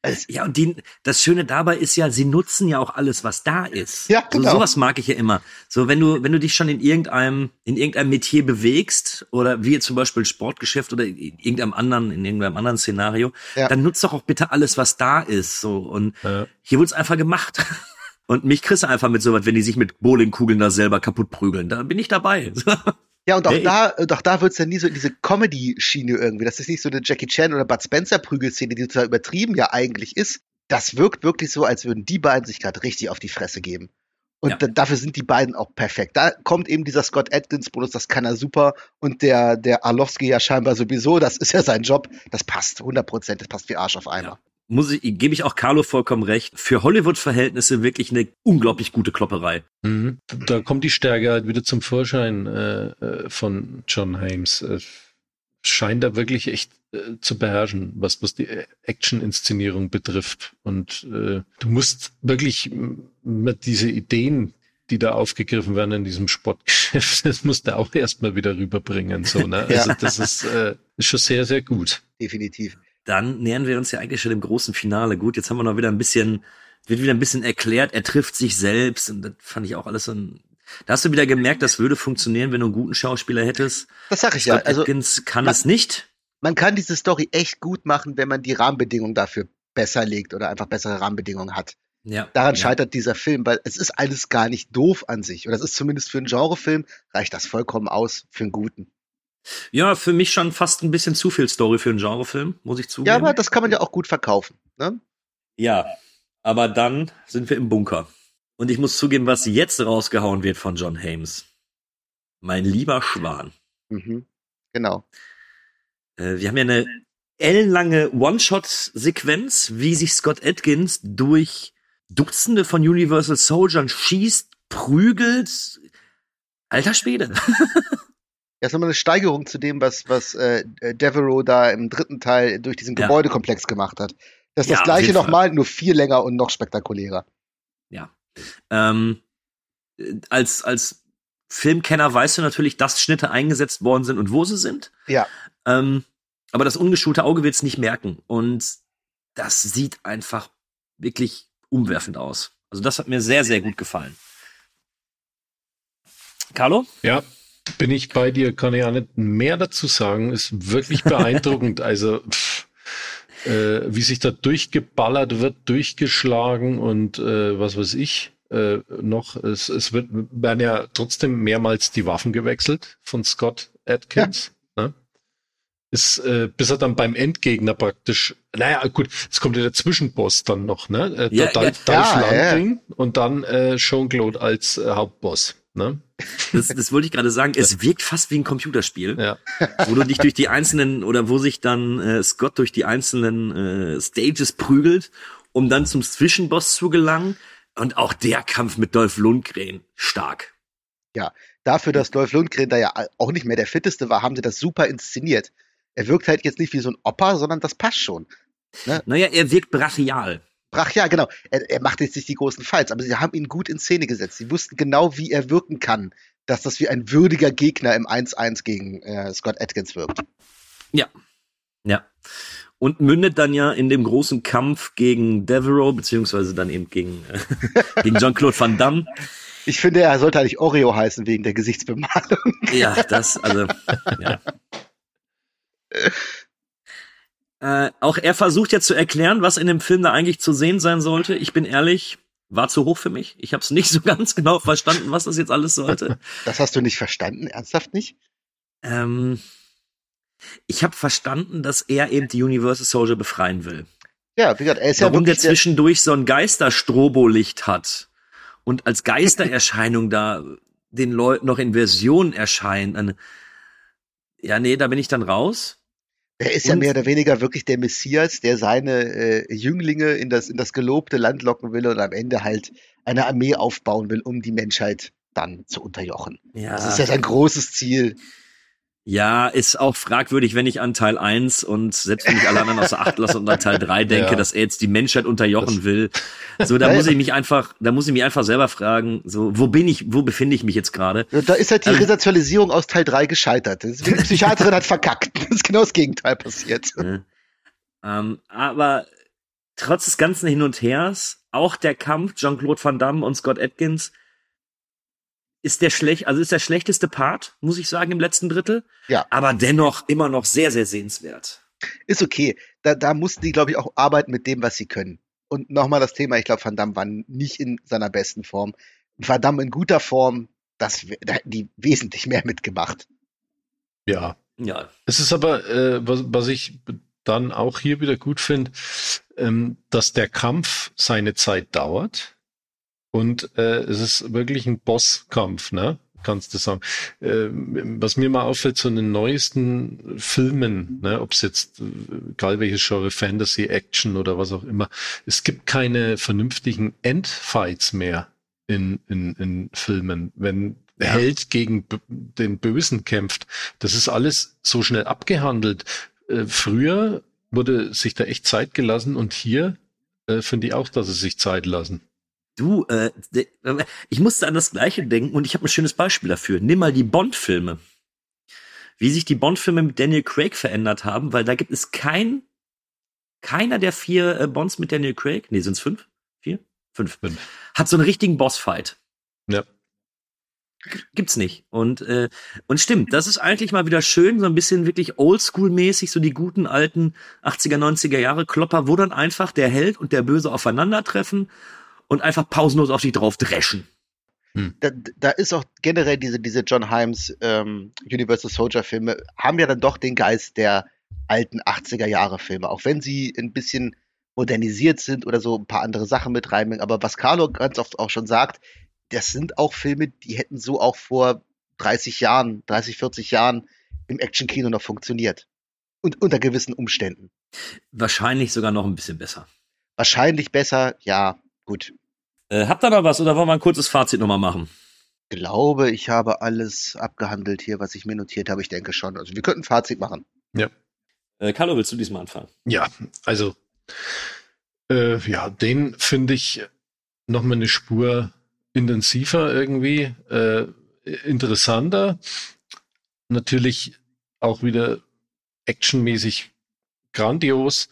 es ja, und die, das Schöne dabei ist ja, sie nutzen ja auch alles, was da ist. Ja, genau. So, sowas mag ich ja immer. So, wenn du, wenn du dich schon in irgendeinem, in irgendeinem Metier bewegst, oder wie jetzt zum Beispiel Sportgeschäft oder in irgendeinem anderen, in irgendeinem anderen Szenario, ja. dann nutzt doch auch bitte alles, was da ist. So, und ja. hier wurde es einfach gemacht. Und mich kriegst du einfach mit sowas, wenn die sich mit Bowlingkugeln da selber kaputt prügeln. Da bin ich dabei. Ja, und auch hey. da, doch da wird's ja nie so in diese Comedy-Schiene irgendwie. Das ist nicht so eine Jackie Chan oder Bud Spencer-Prügelszene, die total übertrieben ja eigentlich ist. Das wirkt wirklich so, als würden die beiden sich gerade richtig auf die Fresse geben. Und ja. dafür sind die beiden auch perfekt. Da kommt eben dieser Scott Atkins-Bonus, das kann er super. Und der, der Arlovski ja scheinbar sowieso, das ist ja sein Job. Das passt 100 Prozent, das passt wie Arsch auf Eimer. Ja muss ich, gebe ich auch Carlo vollkommen recht, für Hollywood-Verhältnisse wirklich eine unglaublich gute Klopperei. Mhm. Da kommt die Stärke halt wieder zum Vorschein äh, äh von John Hames. Äh, scheint da wirklich echt äh, zu beherrschen, was, was die Action-Inszenierung betrifft. Und äh, du musst wirklich mit diese Ideen, die da aufgegriffen werden in diesem Sportgeschäft, das musst du auch erstmal wieder rüberbringen. So, ne? Also das ist, äh, ist schon sehr, sehr gut. Definitiv dann nähern wir uns ja eigentlich schon dem großen Finale. Gut, jetzt haben wir noch wieder ein bisschen, wird wieder ein bisschen erklärt, er trifft sich selbst und das fand ich auch alles so ein, da hast du wieder gemerkt, das würde funktionieren, wenn du einen guten Schauspieler hättest. Das sag ich Scott ja. Also, Atkins kann man, es nicht. Man kann diese Story echt gut machen, wenn man die Rahmenbedingungen dafür besser legt oder einfach bessere Rahmenbedingungen hat. Ja, Daran ja. scheitert dieser Film, weil es ist alles gar nicht doof an sich. Oder es ist zumindest für einen Genrefilm, reicht das vollkommen aus für einen guten. Ja, für mich schon fast ein bisschen zu viel Story für einen Genrefilm, muss ich zugeben. Ja, aber das kann man ja auch gut verkaufen. Ne? Ja, aber dann sind wir im Bunker. Und ich muss zugeben, was jetzt rausgehauen wird von John Hames. Mein lieber Schwan. Mhm. Genau. Äh, wir haben ja eine ellenlange One-Shot-Sequenz, wie sich Scott Atkins durch Dutzende von Universal Soldiers schießt, prügelt. Alter Schwede. Ja, ist nochmal eine Steigerung zu dem, was, was äh, Devereaux da im dritten Teil durch diesen Gebäudekomplex gemacht hat. Das ist ja, das gleiche nochmal, nur viel länger und noch spektakulärer. Ja. Ähm, als, als Filmkenner weißt du natürlich, dass Schnitte eingesetzt worden sind und wo sie sind. Ja. Ähm, aber das ungeschulte Auge wird es nicht merken. Und das sieht einfach wirklich umwerfend aus. Also das hat mir sehr, sehr gut gefallen. Carlo? Ja, bin ich bei dir, kann ich auch nicht mehr dazu sagen. Ist wirklich beeindruckend. also, pff, äh, wie sich da durchgeballert wird, durchgeschlagen und äh, was weiß ich äh, noch. Es, es wird, werden ja trotzdem mehrmals die Waffen gewechselt von Scott Atkins. Ja. Ne? Ist, äh, bis er dann beim Endgegner praktisch, naja, gut, es kommt ja der Zwischenboss dann noch, ne? Äh, ja, Dolph, ja, Dolph ja, und dann äh, Jean-Claude als äh, Hauptboss. Ne? Das, das wollte ich gerade sagen. Es wirkt fast wie ein Computerspiel, ja. wo du dich durch die einzelnen oder wo sich dann äh, Scott durch die einzelnen äh, Stages prügelt, um dann zum Zwischenboss zu gelangen. Und auch der Kampf mit Dolph Lundgren stark. Ja, dafür, dass Dolph Lundgren da ja auch nicht mehr der fitteste war, haben sie das super inszeniert. Er wirkt halt jetzt nicht wie so ein Opa, sondern das passt schon. Ne? Naja, er wirkt brachial. Brachial, genau. Er, er macht jetzt nicht die großen Fights, aber sie haben ihn gut in Szene gesetzt. Sie wussten genau, wie er wirken kann, dass das wie ein würdiger Gegner im 1-1 gegen äh, Scott Atkins wirkt. Ja. Ja. Und mündet dann ja in dem großen Kampf gegen Devereaux, beziehungsweise dann eben gegen, äh, gegen Jean-Claude Van Damme. Ich finde, er sollte eigentlich Oreo heißen wegen der Gesichtsbemalung. Ja, das, also, ja. Äh, auch er versucht ja zu erklären, was in dem Film da eigentlich zu sehen sein sollte. Ich bin ehrlich, war zu hoch für mich. Ich habe es nicht so ganz genau verstanden, was das jetzt alles sollte. Das hast du nicht verstanden? Ernsthaft nicht? Ähm, ich habe verstanden, dass er eben die Universal Soldier befreien will. Ja, wie gesagt, er ist Warum ja der zwischendurch so ein Geister-Strobolicht hat und als Geistererscheinung da den Leuten noch in Version erscheint. Ja, nee, da bin ich dann raus. Er ist und, ja mehr oder weniger wirklich der Messias, der seine äh, Jünglinge in das, in das gelobte Land locken will und am Ende halt eine Armee aufbauen will, um die Menschheit dann zu unterjochen. Ja. Das ist ja sein großes Ziel. Ja, ist auch fragwürdig, wenn ich an Teil 1 und selbst wenn ich alle anderen außer Acht lasse und an Teil 3 denke, ja. dass er jetzt die Menschheit unterjochen will. So, da muss ich mich einfach, da muss ich mich einfach selber fragen, so, wo bin ich, wo befinde ich mich jetzt gerade? Da ist halt die ähm, Resozialisierung aus Teil 3 gescheitert. Die Psychiaterin hat verkackt. Das ist genau das Gegenteil passiert. Ja. Ähm, aber trotz des ganzen Hin und Hers, auch der Kampf Jean-Claude Van Damme und Scott Atkins, ist der schlecht, also ist der schlechteste Part, muss ich sagen, im letzten Drittel. Ja. Aber dennoch immer noch sehr, sehr sehenswert. Ist okay. Da, da mussten die, glaube ich, auch arbeiten mit dem, was sie können. Und nochmal das Thema, ich glaube, Van Damme war nicht in seiner besten Form. Van Damme in guter Form, das, da hätten die wesentlich mehr mitgemacht. Ja. Ja. Es ist aber, äh, was, was ich dann auch hier wieder gut finde, ähm, dass der Kampf seine Zeit dauert und äh, es ist wirklich ein Bosskampf, ne? Kannst du sagen. Äh, was mir mal auffällt, so in den neuesten Filmen, ne, ob es jetzt, äh, egal welches Genre, Fantasy, Action oder was auch immer, es gibt keine vernünftigen Endfights mehr in, in, in Filmen. Wenn ja. Held gegen den Bösen kämpft, das ist alles so schnell abgehandelt. Äh, früher wurde sich da echt Zeit gelassen und hier äh, finde ich auch, dass es sich Zeit lassen. Du, äh, ich musste an das Gleiche denken und ich habe ein schönes Beispiel dafür. Nimm mal die Bond-Filme. Wie sich die Bond-Filme mit Daniel Craig verändert haben, weil da gibt es kein, keiner der vier äh, Bonds mit Daniel Craig, nee, sind's fünf? Vier? Fünf. fünf. Hat so einen richtigen Bossfight. Ja. Gibt's nicht. Und, äh, und stimmt, das ist eigentlich mal wieder schön, so ein bisschen wirklich oldschool-mäßig, so die guten alten 80er, 90er Jahre Klopper, wo dann einfach der Held und der Böse aufeinandertreffen und einfach pausenlos auf dich drauf dreschen. Hm. Da, da, ist auch generell diese, diese John Himes ähm, Universal Soldier Filme, haben ja dann doch den Geist der alten 80er Jahre Filme, auch wenn sie ein bisschen modernisiert sind oder so ein paar andere Sachen mit reinbringen. Aber was Carlo ganz oft auch schon sagt, das sind auch Filme, die hätten so auch vor 30 Jahren, 30, 40 Jahren im Actionkino noch funktioniert. Und unter gewissen Umständen. Wahrscheinlich sogar noch ein bisschen besser. Wahrscheinlich besser, ja, gut. Äh, habt ihr da was oder wollen wir ein kurzes Fazit nochmal machen? glaube, ich habe alles abgehandelt hier, was ich mir notiert habe. Ich denke schon. Also wir könnten ein Fazit machen. Ja. Äh, Carlo, willst du diesmal anfangen? Ja, also äh, ja, den finde ich noch mal eine Spur intensiver irgendwie, äh, interessanter. Natürlich auch wieder actionmäßig grandios.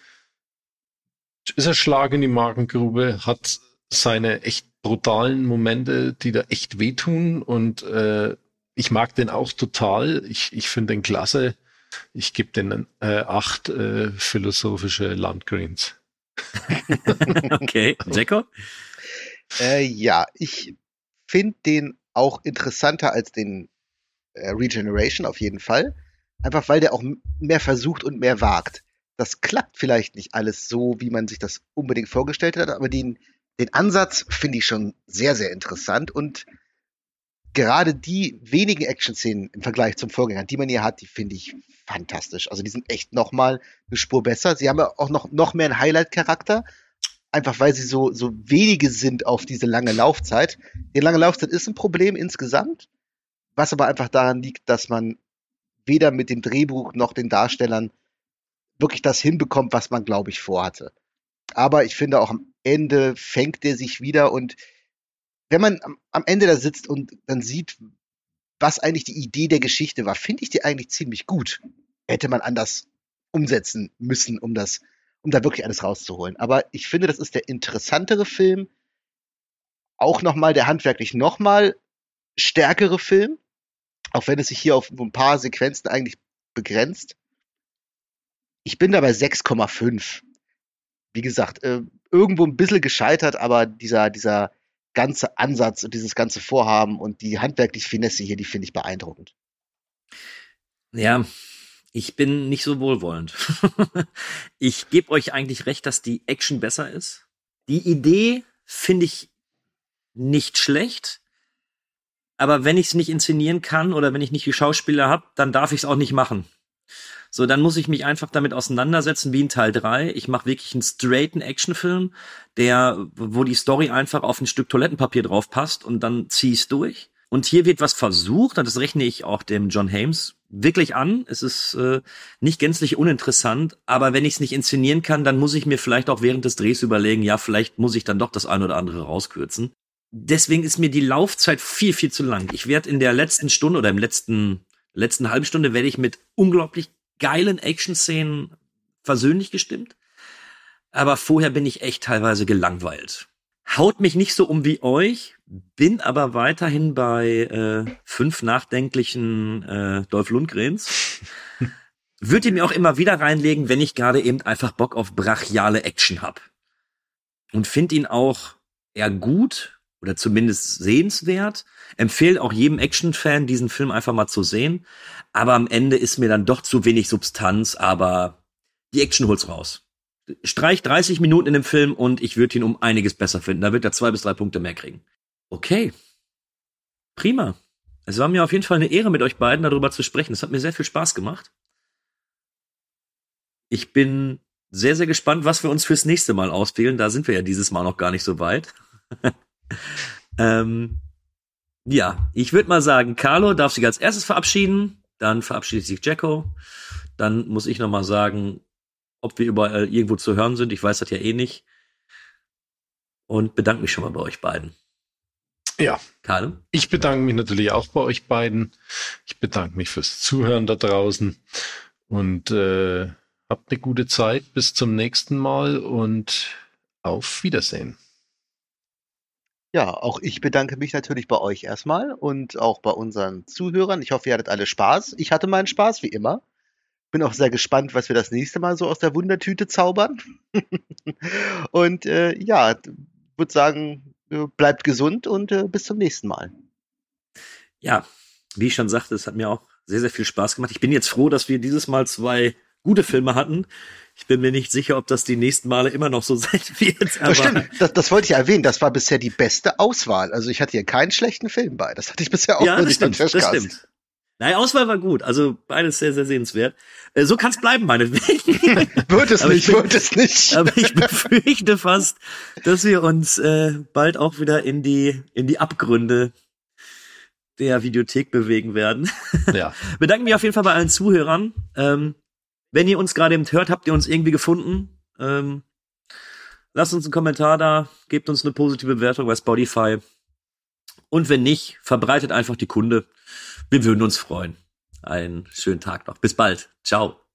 Ist ein Schlag in die Magengrube, hat seine echt brutalen Momente, die da echt wehtun und äh, ich mag den auch total. Ich, ich finde den klasse. Ich gebe den äh, acht äh, philosophische Landgreens. okay, Jacko? Äh, ja, ich finde den auch interessanter als den äh, Regeneration auf jeden Fall. Einfach weil der auch mehr versucht und mehr wagt. Das klappt vielleicht nicht alles so, wie man sich das unbedingt vorgestellt hat, aber den, den Ansatz finde ich schon sehr, sehr interessant und gerade die wenigen Action-Szenen im Vergleich zum Vorgänger, die man hier hat, die finde ich fantastisch. Also die sind echt nochmal eine Spur besser. Sie haben ja auch noch, noch mehr einen Highlight-Charakter, einfach weil sie so, so wenige sind auf diese lange Laufzeit. Die lange Laufzeit ist ein Problem insgesamt, was aber einfach daran liegt, dass man weder mit dem Drehbuch noch den Darstellern wirklich das hinbekommt, was man, glaube ich, vorhatte. Aber ich finde auch am Ende fängt der sich wieder und wenn man am, am Ende da sitzt und dann sieht, was eigentlich die Idee der Geschichte war, finde ich die eigentlich ziemlich gut. Hätte man anders umsetzen müssen, um das, um da wirklich alles rauszuholen. Aber ich finde, das ist der interessantere Film. Auch nochmal der handwerklich nochmal stärkere Film. Auch wenn es sich hier auf ein paar Sequenzen eigentlich begrenzt. Ich bin da bei 6,5 wie gesagt, äh, irgendwo ein bisschen gescheitert, aber dieser, dieser ganze Ansatz und dieses ganze Vorhaben und die handwerkliche Finesse hier, die finde ich beeindruckend. Ja, ich bin nicht so wohlwollend. ich gebe euch eigentlich recht, dass die Action besser ist. Die Idee finde ich nicht schlecht. Aber wenn ich es nicht inszenieren kann oder wenn ich nicht die Schauspieler habe, dann darf ich es auch nicht machen. So, dann muss ich mich einfach damit auseinandersetzen, wie in Teil 3. Ich mache wirklich einen straighten Actionfilm, der, wo die Story einfach auf ein Stück Toilettenpapier drauf passt und dann zieh ich's durch. Und hier wird was versucht, und das rechne ich auch dem John Hames wirklich an. Es ist äh, nicht gänzlich uninteressant, aber wenn ich es nicht inszenieren kann, dann muss ich mir vielleicht auch während des Drehs überlegen, ja, vielleicht muss ich dann doch das ein oder andere rauskürzen. Deswegen ist mir die Laufzeit viel, viel zu lang. Ich werde in der letzten Stunde oder im letzten, letzten halben Stunde werde ich mit unglaublich geilen Action-Szenen versöhnlich gestimmt. Aber vorher bin ich echt teilweise gelangweilt. Haut mich nicht so um wie euch, bin aber weiterhin bei äh, fünf nachdenklichen äh, Dolph Lundgrens. Würde mir auch immer wieder reinlegen, wenn ich gerade eben einfach Bock auf brachiale Action hab. Und finde ihn auch eher gut oder zumindest sehenswert. Empfehle auch jedem Action-Fan, diesen Film einfach mal zu sehen. Aber am Ende ist mir dann doch zu wenig Substanz, aber die Action holt's raus. Streich 30 Minuten in dem Film und ich würde ihn um einiges besser finden. Da wird er zwei bis drei Punkte mehr kriegen. Okay. Prima. Es war mir auf jeden Fall eine Ehre, mit euch beiden darüber zu sprechen. Es hat mir sehr viel Spaß gemacht. Ich bin sehr, sehr gespannt, was wir uns fürs nächste Mal auswählen. Da sind wir ja dieses Mal noch gar nicht so weit. ähm, ja, ich würde mal sagen, Carlo darf sich als erstes verabschieden, dann verabschiedet sich Jacko, dann muss ich noch mal sagen, ob wir überall irgendwo zu hören sind. Ich weiß das ja eh nicht. Und bedanke mich schon mal bei euch beiden. Ja. Karl? Ich bedanke mich natürlich auch bei euch beiden. Ich bedanke mich fürs Zuhören da draußen und äh, habt eine gute Zeit. Bis zum nächsten Mal und auf Wiedersehen. Ja, auch ich bedanke mich natürlich bei euch erstmal und auch bei unseren Zuhörern. Ich hoffe, ihr hattet alle Spaß. Ich hatte meinen Spaß, wie immer. Bin auch sehr gespannt, was wir das nächste Mal so aus der Wundertüte zaubern. und äh, ja, würde sagen, äh, bleibt gesund und äh, bis zum nächsten Mal. Ja, wie ich schon sagte, es hat mir auch sehr, sehr viel Spaß gemacht. Ich bin jetzt froh, dass wir dieses Mal zwei gute Filme hatten. Ich bin mir nicht sicher, ob das die nächsten Male immer noch so sein wird. Aber das stimmt, das, das wollte ich erwähnen. Das war bisher die beste Auswahl. Also ich hatte hier keinen schlechten Film bei. Das hatte ich bisher auch ja, das stimmt, das stimmt. Nein, Auswahl war gut. Also beides sehr, sehr sehenswert. Äh, so kann es bleiben, meinetwegen. wird es nicht, wird es nicht. aber ich befürchte fast, dass wir uns äh, bald auch wieder in die, in die Abgründe der Videothek bewegen werden. Ja. Bedanke mich auf jeden Fall bei allen Zuhörern. Ähm, wenn ihr uns gerade eben hört, habt ihr uns irgendwie gefunden. Ähm, lasst uns einen Kommentar da, gebt uns eine positive Bewertung bei Spotify. Und wenn nicht, verbreitet einfach die Kunde. Wir würden uns freuen. Einen schönen Tag noch. Bis bald. Ciao.